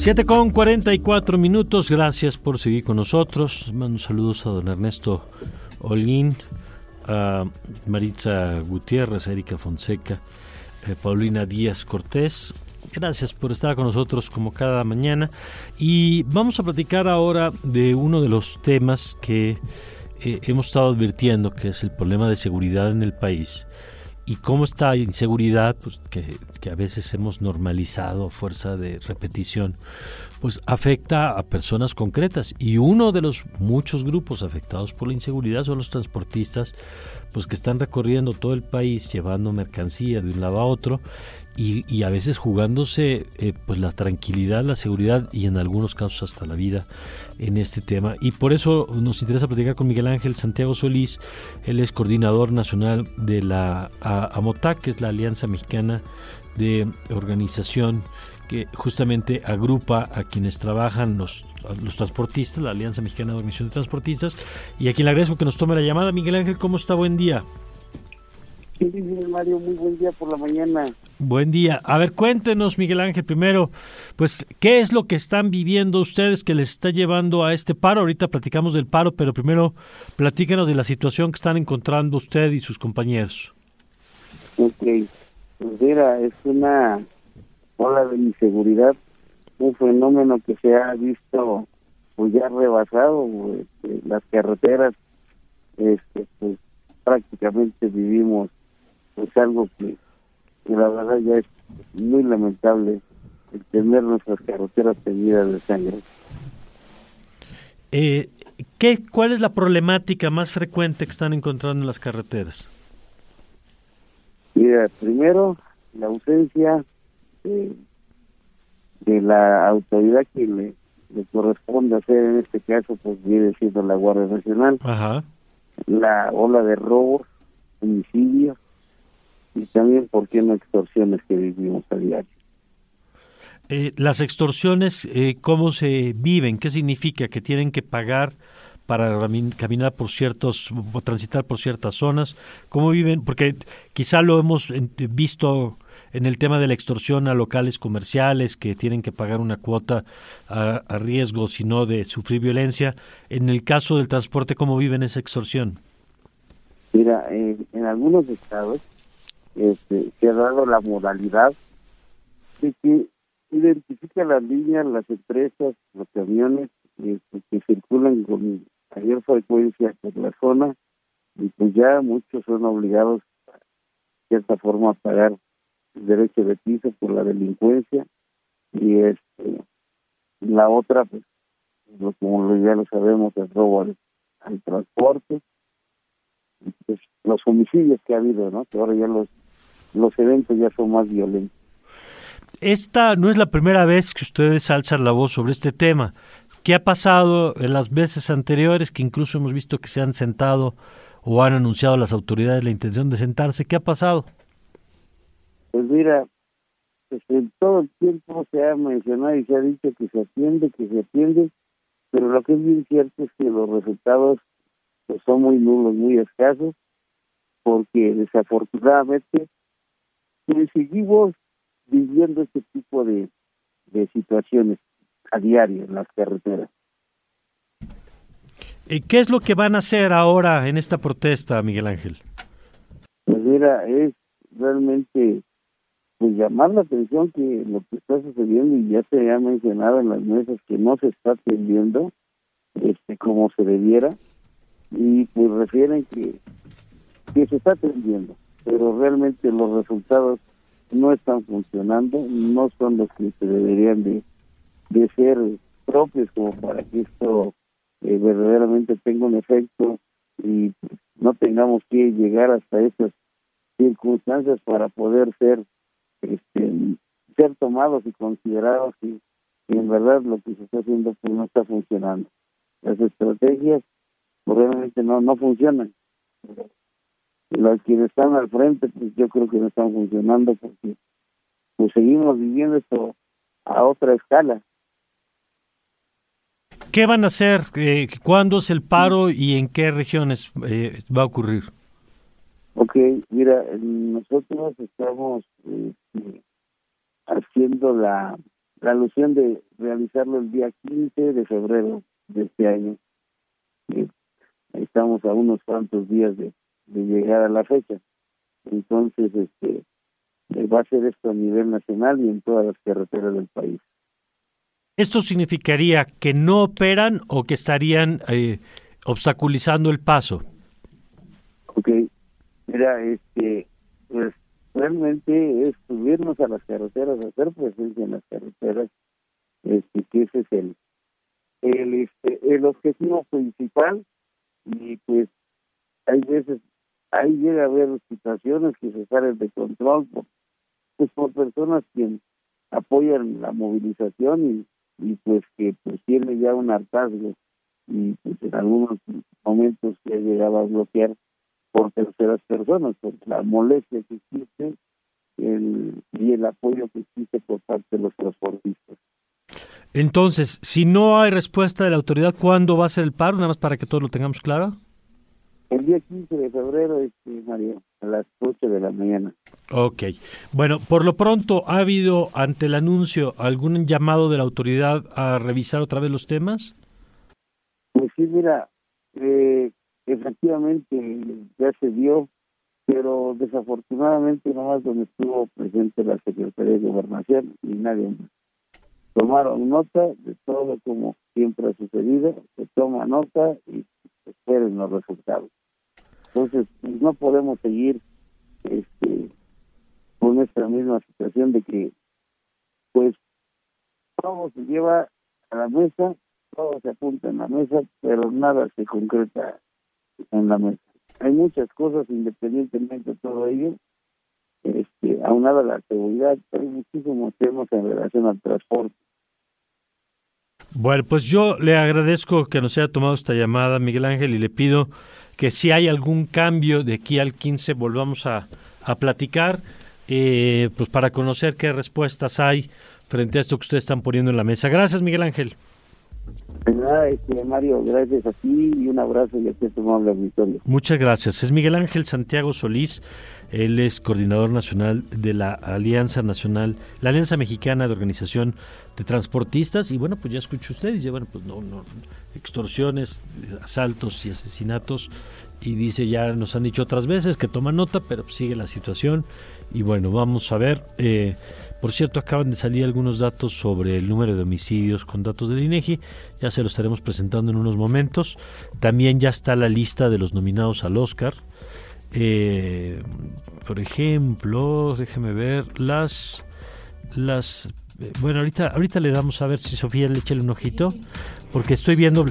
Siete con 44 minutos. Gracias por seguir con nosotros. Mando saludos a don Ernesto Olguín, a Maritza Gutiérrez, Erika Fonseca, eh, Paulina Díaz Cortés. Gracias por estar con nosotros como cada mañana. Y vamos a platicar ahora de uno de los temas que eh, hemos estado advirtiendo, que es el problema de seguridad en el país. y cómo esta inseguridad, pues, que, que, a veces hemos normalizado a fuerza de repetición, pues afecta a personas concretas. Y uno de los muchos grupos afectados por la inseguridad son los transportistas, pues que están recorriendo todo el país llevando mercancía de un lado a otro y, a veces jugándose eh, pues la tranquilidad, la seguridad y en algunos casos hasta la vida en este tema. Y por eso nos interesa platicar con Miguel Ángel Santiago Solís, él es coordinador nacional de la AMOTAC, que es la Alianza Mexicana de Organización que justamente agrupa a quienes trabajan los, los transportistas, la Alianza Mexicana de Organización de Transportistas, y a quien le agradezco que nos tome la llamada. Miguel Ángel, ¿cómo está? Buen día. Sí, Mario, muy buen día por la mañana. Buen día. A ver, cuéntenos, Miguel Ángel, primero, pues, ¿qué es lo que están viviendo ustedes que les está llevando a este paro? Ahorita platicamos del paro, pero primero platíquenos de la situación que están encontrando usted y sus compañeros. Ok, pues mira, es una ola de inseguridad, un fenómeno que se ha visto pues ya rebasado, este, las carreteras, este, pues prácticamente vivimos pues algo que la verdad ya es muy lamentable el tener nuestras carreteras teñidas de sangre. Eh, ¿qué, ¿Cuál es la problemática más frecuente que están encontrando en las carreteras? Mira, primero, la ausencia de, la autoridad que le, corresponde hacer en este caso, pues viene siendo la Guardia Nacional. La ola de robos, homicidios, y también, ¿por qué no extorsiones que vivimos a diario? Eh, las extorsiones, eh, ¿cómo se viven? ¿Qué significa? ¿Que tienen que pagar para caminar por ciertos, transitar por ciertas zonas? ¿Cómo viven? Porque quizá lo hemos visto en el tema de la extorsión a locales comerciales que tienen que pagar una cuota a, riesgo, si no de sufrir violencia. En el caso del transporte, ¿cómo viven esa extorsión? Mira, en algunos estados este, se ha dado la modalidad de que identifica las líneas, las empresas, los camiones este, que circulan con mayor frecuencia por la zona y pues ya muchos son obligados de cierta forma a pagar el derecho de piso por la delincuencia y este la otra pues como ya lo sabemos el robo al, transporte pues, los homicidios que ha habido no que ahora ya los los eventos ya son más violentos. Esta no es la primera vez que ustedes alzan la voz sobre este tema. ¿Qué ha pasado en las veces anteriores que incluso hemos visto que se han sentado o han anunciado las autoridades la intención de sentarse? ¿Qué ha pasado? Pues mira, pues en todo el tiempo se ha mencionado y se ha dicho que se atiende, que se atiende, pero lo que es bien cierto es que los resultados pues, son muy nulos, muy escasos, porque desafortunadamente seguimos viviendo este tipo de, situaciones a diario en las carreteras. ¿Y qué es lo que van a hacer ahora en esta protesta, Miguel Ángel? Pues mira, es realmente pues llamar la atención que lo que está sucediendo y ya se ha mencionado en las mesas que no se está atendiendo este como se debiera y pues refieren que que se está atendiendo pero realmente los resultados no están funcionando, no son los que se deberían de, de ser propios como para que esto eh, verdaderamente tenga un efecto y no tengamos que llegar hasta esas circunstancias para poder ser este, ser tomados y considerados y, en verdad lo que se está haciendo pues no está funcionando las estrategias pues, realmente no no funcionan los quienes están al frente, pues yo creo que no están funcionando porque pues seguimos viviendo esto a otra escala. ¿Qué van a hacer? Eh, ¿Cuándo es el paro y en qué regiones eh, va a ocurrir? Ok, mira, nosotros estamos este, haciendo la, la alusión de realizarlo el día 15 de febrero de este año. Eh, estamos a unos cuantos días de, de llegar a la fecha. Entonces, este eh, va a ser esto a nivel nacional y en todas las carreteras del país. ¿Esto significaría que no operan o que estarían eh, obstaculizando el paso? Ok, mira, este, pues realmente es subirnos a las carreteras, hacer presencia en las carreteras, este, que ese es el, el, este, el objetivo principal y pues hay veces, ahí llega a haber situaciones que se salen de control por, pues por personas que apoyan la movilización y, y pues que pues tiene ya un hartazgo y pues en algunos momentos se ha llegado a bloquear por terceras personas, por la molestia que existe el, y el apoyo que existe por parte de los transportistas. Entonces, si no hay respuesta de la autoridad, ¿cuándo va a ser el paro? Nada más para que todos lo tengamos claro. El día 15 de febrero, este, Mario, a las 8 de la mañana. Ok. Bueno, por lo pronto, ¿ha habido ante el anuncio algún llamado de la autoridad a revisar otra vez los temas? Pues sí, mira, eh, efectivamente ya se dio, pero desafortunadamente nomás donde estuvo presente la Secretaría de Gobernación y nadie más. Tomaron nota de todo como siempre ha sucedido, se toma nota y esperen los resultados. Entonces, pues, no podemos seguir este con esta misma situación de que pues todo se lleva a la mesa, todo se apunta en la mesa, pero nada se concreta en la mesa. Hay muchas cosas independientemente de todo ello, este, aunada la seguridad, hay muchísimos temas en relación al transporte. Bueno, pues yo le agradezco que nos haya tomado esta llamada, Miguel Ángel, y le pido que si hay algún cambio de aquí al 15 volvamos a, a platicar, eh, pues para conocer qué respuestas hay frente a esto que ustedes están poniendo en la mesa. Gracias, Miguel Ángel. De nada, este, Mario, gracias a ti y un abrazo y a ti, amable auditorio. Muchas gracias. Es Miguel Ángel Santiago Solís. Él es coordinador nacional de la Alianza Nacional, la Alianza Mexicana de Organización de Transportistas. Y bueno, pues ya escuchó usted, dice, bueno, pues no, no, extorsiones, asaltos y asesinatos. Y dice, ya nos han dicho otras veces que toma nota, pero sigue la situación. Y bueno, vamos a ver. Eh, por cierto, acaban de salir algunos datos sobre el número de homicidios con datos del INEGI. Ya se los estaremos presentando en unos momentos. También ya está la lista de los nominados al Oscar. Eh, por ejemplo, déjeme ver las las bueno, ahorita ahorita le damos a ver si Sofía le echa un ojito, porque estoy viendo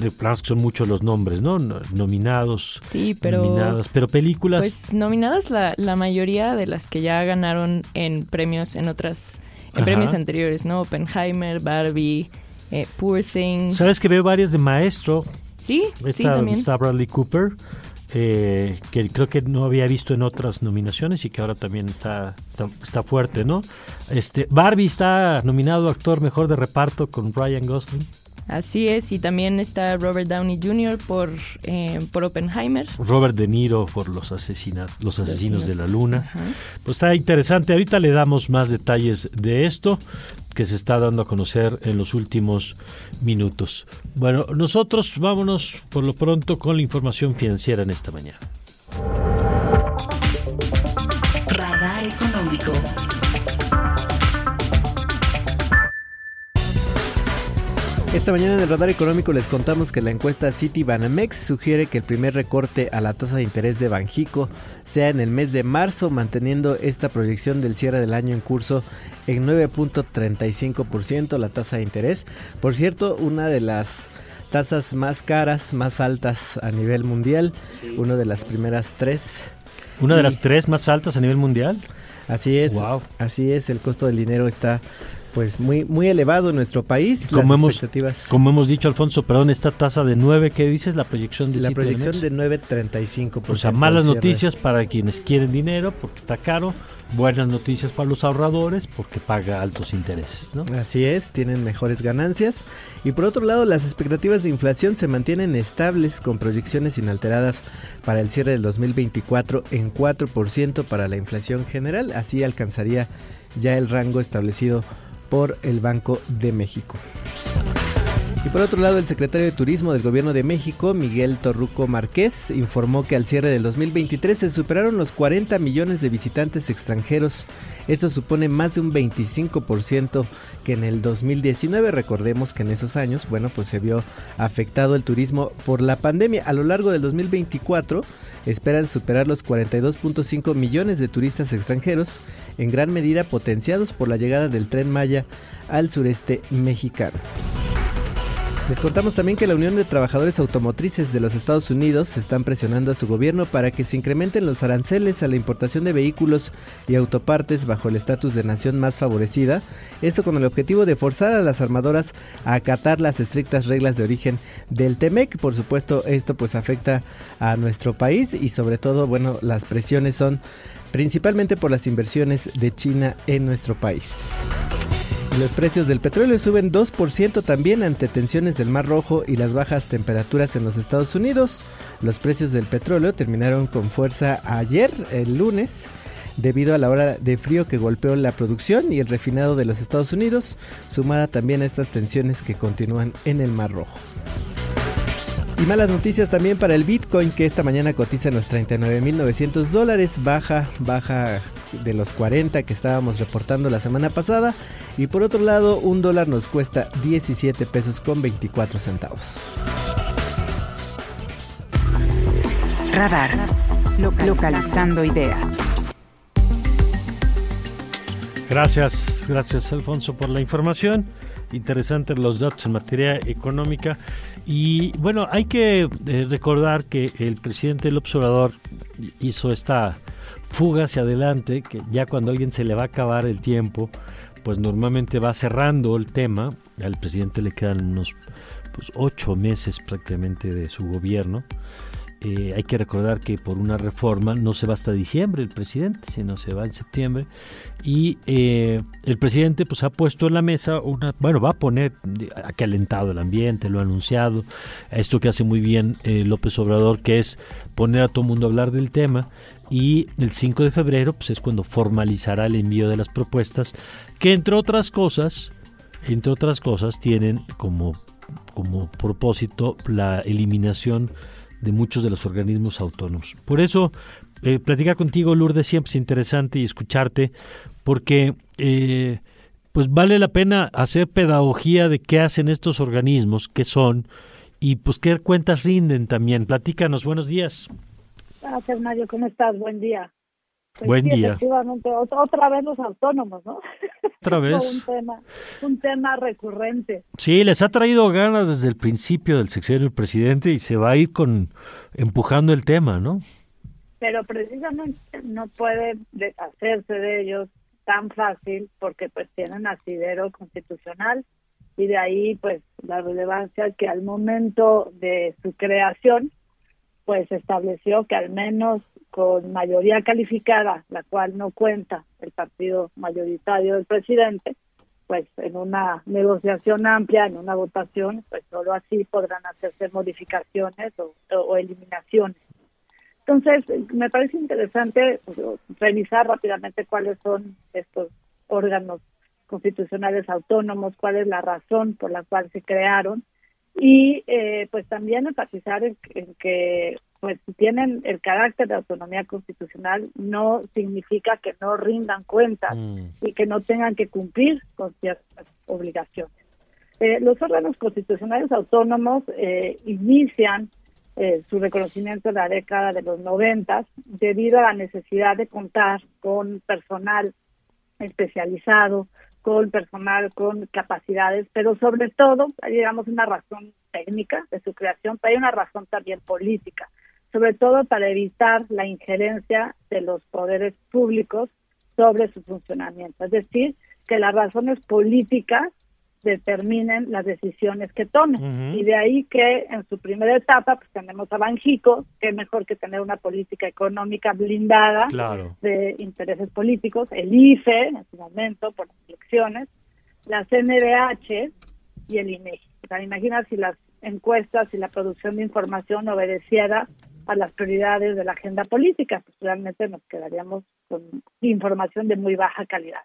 son muchos los nombres, ¿no? No- Nominados. Sí, pero- nominadas, pero películas Pues nominadas la, la mayoría de las que ya ganaron en premios en otras en Ajá. premios anteriores, ¿no? Oppenheimer, Barbie, eh, Poor Things. Sabes que veo varias de maestro. Sí, sí, también. está Bradley Cooper, eh, que creo que no había visto en otras nominaciones y que ahora también está, está, está fuerte, ¿no? Este, Barbie está nominado actor mejor de reparto con Ryan Gosling. Así es, y también está Robert Downey Jr. por, eh, por Oppenheimer. Robert De Niro por los, asesina los asesinos de la Asesinos. luna. Ajá. Pues está interesante. Ahorita le damos más detalles de esto que se está dando a conocer en los últimos minutos. Bueno, nosotros vámonos por lo pronto con la información financiera en esta mañana. Esta mañana en el radar económico les contamos que la encuesta City Banamex sugiere que el primer recorte a la tasa de interés de Banjico sea en el mes de marzo, manteniendo esta proyección del cierre del año en curso en 9.35% la tasa de interés. Por cierto, una de las tasas más caras, más altas a nivel mundial, una de las primeras tres. Una de Y- las tres más altas a nivel mundial. Así es, Wow. así es, el costo del dinero está pues muy muy elevado en nuestro país. Como las hemos, expectativas como hemos dicho, Alfonso, perdón, esta tasa de 9, ¿qué dices? La proyección de La proyección de 9.35%. O sea, al malas noticias para quienes quieren dinero porque está caro, buenas noticias para los ahorradores porque paga altos intereses, ¿no? Así es, tienen mejores ganancias. Y por otro lado, las expectativas de inflación se mantienen estables con proyecciones inalteradas para el cierre del 2024 en 4% para la inflación general. Así alcanzaría ya el rango establecido por el Banco de México. Y por otro lado, el secretario de Turismo del Gobierno de México, Miguel Torruco Márquez, informó que al cierre del 2023 se superaron los 40 millones de visitantes extranjeros. Esto supone más de un 25% que en el 2019. Recordemos que en esos años, bueno, pues se vio afectado el turismo por la pandemia. A lo largo del 2024, esperan superar los 42.5 millones de turistas extranjeros, en gran medida potenciados por la llegada del tren Maya al sureste mexicano. Les contamos también que la Unión de Trabajadores Automotrices de los Estados Unidos están presionando a su gobierno para que se incrementen los aranceles a la importación de vehículos y autopartes bajo el estatus de nación más favorecida, esto con el objetivo de forzar a las armadoras a acatar las estrictas reglas de origen del TEMEC. Por supuesto, esto pues afecta a nuestro país y sobre todo, bueno, las presiones son principalmente por las inversiones de China en nuestro país. Los precios del petróleo suben 2% también ante tensiones del Mar Rojo y las bajas temperaturas en los Estados Unidos. Los precios del petróleo terminaron con fuerza ayer, el lunes, debido a la hora de frío que golpeó la producción y el refinado de los Estados Unidos, sumada también a estas tensiones que continúan en el Mar Rojo. Y malas noticias también para el Bitcoin que esta mañana cotiza en los 39.900 dólares, baja, baja de los 40 que estábamos reportando la semana pasada. Y por otro lado, un dólar nos cuesta 17 pesos con 24 centavos. Radar. Localizando ideas. Gracias, gracias Alfonso por la información. Interesantes los datos en materia económica. Y bueno, hay que eh, recordar que el presidente del observador hizo esta fuga hacia adelante, que ya cuando alguien se le va a acabar el tiempo, pues normalmente va cerrando el tema. Al presidente le quedan unos pues, ocho meses prácticamente de su gobierno. Eh, hay que recordar que por una reforma no se va hasta diciembre el presidente, sino se va en septiembre. Y eh, el presidente pues ha puesto en la mesa una, bueno, va a poner, ha calentado el ambiente, lo ha anunciado, esto que hace muy bien eh, López Obrador, que es poner a todo el mundo a hablar del tema. Y el 5 de febrero pues es cuando formalizará el envío de las propuestas, que entre otras cosas, entre otras cosas tienen como, como propósito la eliminación de muchos de los organismos autónomos. Por eso, eh, platicar contigo, Lourdes, siempre es interesante y escucharte, porque eh, pues vale la pena hacer pedagogía de qué hacen estos organismos, qué son, y pues qué cuentas rinden también. Platícanos, buenos días. Gracias, Mario, ¿cómo estás? Buen día. Pues Buen sí, día. Efectivamente, ot- otra vez los autónomos, ¿no? Otra vez. un tema, un tema recurrente. Sí, les ha traído ganas desde el principio del sexenio del presidente y se va a ir con empujando el tema, ¿no? pero precisamente no puede deshacerse de ellos tan fácil porque pues tienen asidero constitucional y de ahí pues la relevancia que al momento de su creación pues estableció que al menos con mayoría calificada, la cual no cuenta el partido mayoritario del presidente, pues en una negociación amplia, en una votación, pues solo así podrán hacerse modificaciones o, o eliminaciones. Entonces, me parece interesante pues, revisar rápidamente cuáles son estos órganos constitucionales autónomos, cuál es la razón por la cual se crearon y eh, pues también enfatizar en, en que pues si tienen el carácter de autonomía constitucional no significa que no rindan cuentas y que no tengan que cumplir con ciertas obligaciones. Eh, los órganos constitucionales autónomos eh, inician eh, su reconocimiento en la década de los noventas debido a la necesidad de contar con personal especializado, con personal con capacidades, pero sobre todo, hay, digamos, una razón técnica de su creación, pero hay una razón también política, sobre todo para evitar la injerencia de los poderes públicos sobre su funcionamiento. Es decir, que las razones políticas determinen las decisiones que tomen. Y de ahí que en su primera etapa pues tenemos a Banjico, que mejor que tener una política económica blindada Claro. de intereses políticos, el IFE en su momento por las elecciones, la CNDH y el INEGI. O sea, imagina si las encuestas y la producción de información obedeciera a las prioridades de la agenda política, pues realmente nos quedaríamos con información de muy baja calidad.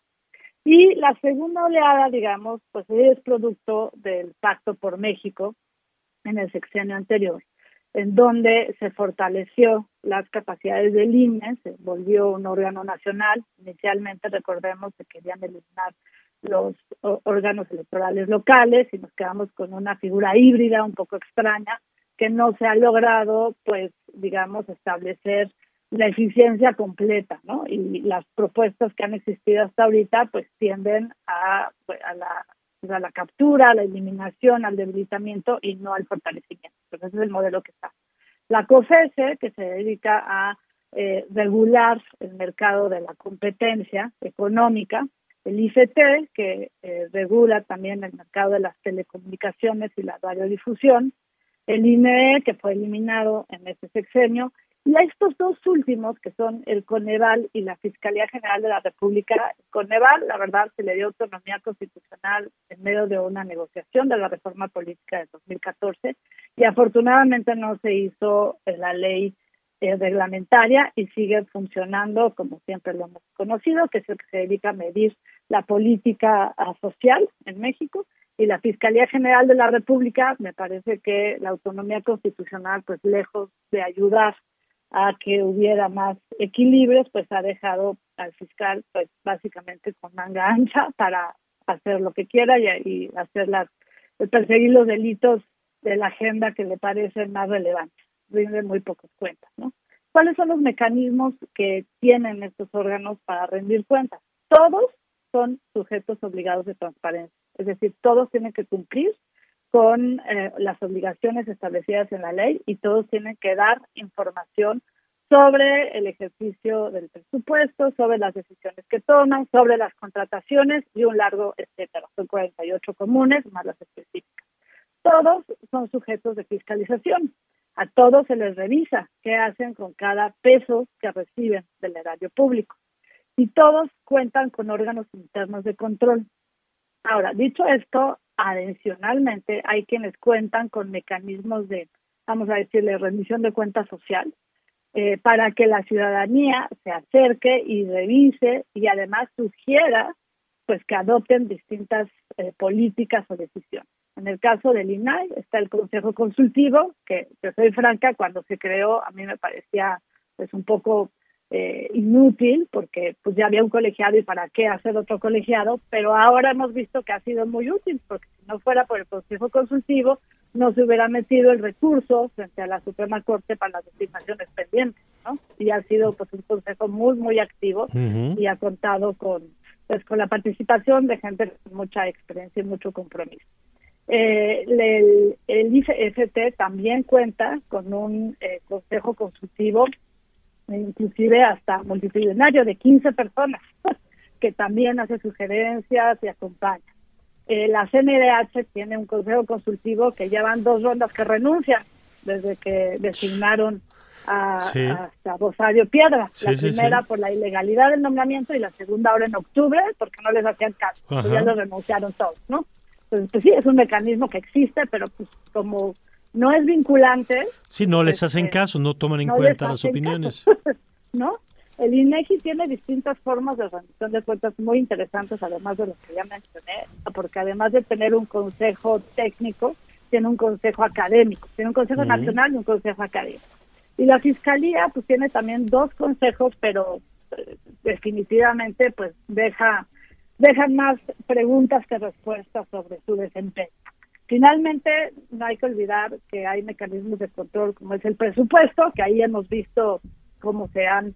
Y la segunda oleada, digamos, pues es producto del Pacto por México en el sexenio anterior, en donde se fortaleció las capacidades del INE, se volvió un órgano nacional. Inicialmente, recordemos, que querían eliminar los órganos electorales locales y nos quedamos con una figura híbrida un poco extraña que no se ha logrado, pues, digamos, establecer la eficiencia completa, ¿no? Y las propuestas que han existido hasta ahorita, pues, tienden a, pues, a la a la captura, a la eliminación, al debilitamiento y no al fortalecimiento. Entonces, ese es el modelo que está. La COFESE, que se dedica a eh, regular el mercado de la competencia económica, el ICT, que eh, regula también el mercado de las telecomunicaciones y la radiodifusión, el INE, que fue eliminado en este sexenio, y a estos dos últimos, que son el Coneval y la Fiscalía General de la República, Coneval, la verdad, se le dio autonomía constitucional en medio de una negociación de la reforma política de 2014 y afortunadamente no se hizo la ley eh, reglamentaria y sigue funcionando como siempre lo hemos conocido, que es el que se dedica a medir la política ah, social en México. Y la Fiscalía General de la República, me parece que la autonomía constitucional, pues lejos de ayudar a que hubiera más equilibrios, pues ha dejado al fiscal, pues básicamente con manga ancha para hacer lo que quiera y, y hacer las, perseguir los delitos de la agenda que le parecen más relevantes. Rinde muy pocas cuentas, ¿no? ¿Cuáles son los mecanismos que tienen estos órganos para rendir cuentas? Todos son sujetos obligados de transparencia, es decir, todos tienen que cumplir con eh, las obligaciones establecidas en la ley y todos tienen que dar información sobre el ejercicio del presupuesto, sobre las decisiones que toman, sobre las contrataciones y un largo etcétera. Son 48 comunes más las específicas. Todos son sujetos de fiscalización. A todos se les revisa qué hacen con cada peso que reciben del erario público. Y todos cuentan con órganos internos de control. Ahora, dicho esto, adicionalmente hay quienes cuentan con mecanismos de, vamos a decirle, rendición de cuenta social, eh, para que la ciudadanía se acerque y revise y además sugiera pues que adopten distintas eh, políticas o decisiones. En el caso del INAI está el Consejo Consultivo, que yo soy franca, cuando se creó a mí me parecía pues un poco eh, inútil porque pues ya había un colegiado y para qué hacer otro colegiado, pero ahora hemos visto que ha sido muy útil porque si no fuera por el Consejo Consultivo no se hubiera metido el recurso frente a la Suprema Corte para las designaciones pendientes, ¿no? Y ha sido pues un consejo muy muy activo y ha contado con pues con la participación de gente con mucha experiencia y mucho compromiso. Eh, el, el IFT también cuenta con un eh, consejo consultivo inclusive hasta multitudinario de 15 personas, que también hace sugerencias y acompaña. Eh, la CNDH tiene un consejo consultivo que llevan dos rondas que renuncian desde que designaron a, Rosario Piedra. la primera por la ilegalidad del nombramiento y la segunda ahora en octubre porque no les hacían caso. Pues ya lo renunciaron todos, ¿no? Entonces, pues sí, es un mecanismo que existe, pero pues como no es vinculante. Sí, no les hacen este, caso, no toman en cuenta las opiniones. ¿No? El INEGI tiene distintas formas de rendición de cuentas muy interesantes, además de lo que ya mencioné, porque además de tener un consejo técnico, tiene un consejo académico, tiene un consejo nacional y un consejo académico. Y la fiscalía, pues tiene también dos consejos, pero eh, definitivamente, pues deja dejan más preguntas que respuestas sobre su desempeño. Finalmente, no hay que olvidar que hay mecanismos de control como es el presupuesto, que ahí hemos visto cómo se han,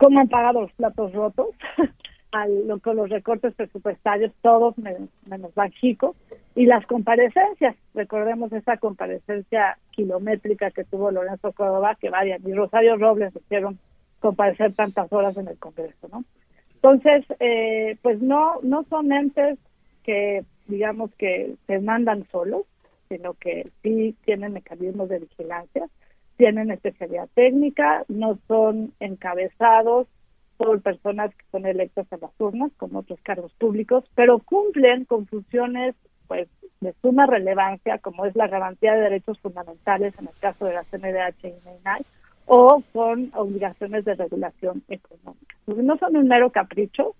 cómo han pagado los platos rotos al, con los recortes presupuestarios, todos menos, menos Banjico, y las comparecencias, recordemos esa comparecencia kilométrica que tuvo Lorenzo Córdoba, que varias, y Rosario Robles hicieron comparecer tantas horas en el Congreso, ¿no? Entonces, eh, pues no, no son entes que digamos que se mandan solos, sino que sí tienen mecanismos de vigilancia, tienen especialidad técnica, no son encabezados por personas que son electas a las urnas, como otros cargos públicos, pero cumplen con funciones pues de suma relevancia, como es la garantía de derechos fundamentales en el caso de la CNDH y NENAI, o con obligaciones de regulación económica. No son un mero capricho,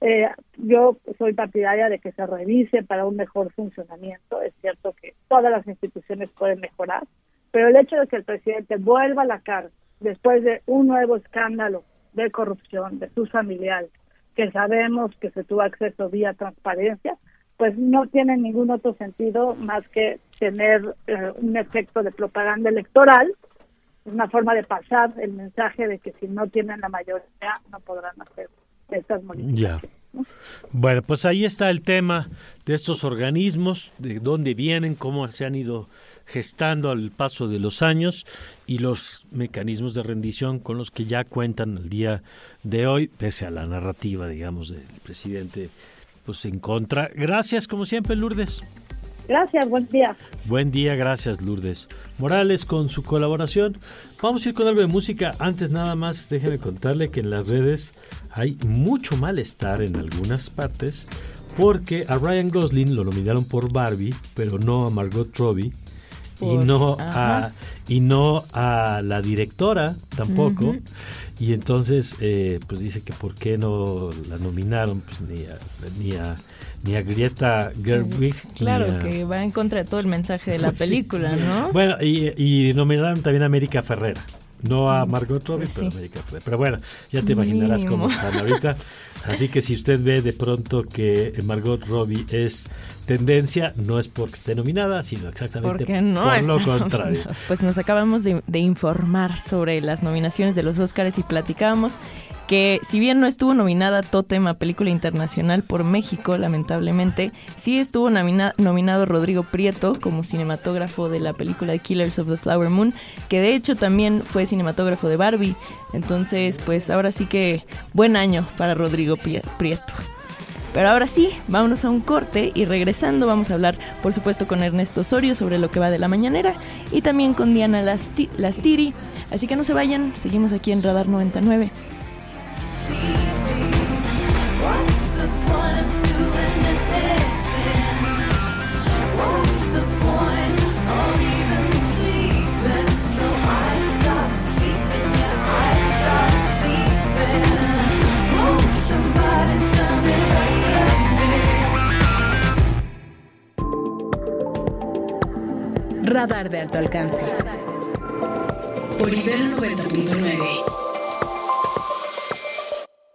eh, yo soy partidaria de que se revise para un mejor funcionamiento. Es cierto que todas las instituciones pueden mejorar, pero el hecho de que el presidente vuelva a la cárcel después de un nuevo escándalo de corrupción de sus familiares, que sabemos que se tuvo acceso vía transparencia, pues no tiene ningún otro sentido más que tener eh, un efecto de propaganda electoral, una forma de pasar el mensaje de que si no tienen la mayoría no podrán Ya. Bueno, pues ahí está el tema de estos organismos, de dónde vienen, cómo se han ido gestando al paso de los años y los mecanismos de rendición con los que ya cuentan el día de hoy, pese a la narrativa, digamos, del presidente, pues en contra. Gracias, como siempre, Lourdes. Gracias, buen día. Buen día, gracias Lourdes. Morales con su colaboración. Vamos a ir con algo de música. Antes nada más, déjeme contarle que en las redes hay mucho malestar en algunas partes porque a Ryan Gosling lo nominaron por Barbie, pero no a Margot Robbie y no ajá. a y no a la directora tampoco. Ujú. Y entonces, eh, pues dice que por qué no la nominaron pues, ni, a, ni, a, ni a Greta Gerwig. Claro, a- que va en contra de todo el mensaje de la Sí. película, ¿no? Bueno, y, y nominaron también a América Ferrera. No a Margot Robbie, pues pero a sí. América Ferrera. Pero bueno, ya te imaginarás cómo están ahorita. Así que si usted ve de pronto que Margot Robbie es tendencia, no es porque esté nominada, sino exactamente Porque no por lo contrario. nominado. Pues nos acabamos de, de informar sobre las nominaciones de los Óscares y platicábamos que si bien no estuvo nominada Totem a película internacional por México, lamentablemente, sí estuvo nomina- nominado Rodrigo Prieto como cinematógrafo de la película The Killers of the Flower Moon, que de hecho también fue cinematógrafo de Barbie. Entonces, pues ahora sí que buen año para Rodrigo Prieto. Pero ahora sí, vámonos a un corte y regresando vamos a hablar, por supuesto, con Ernesto Osorio sobre lo que va de la mañanera y también con Diana Lasti- Lastiri. Así que no se vayan, seguimos aquí en Radar 99. Radar de alto alcance. Por Ibero 90.9.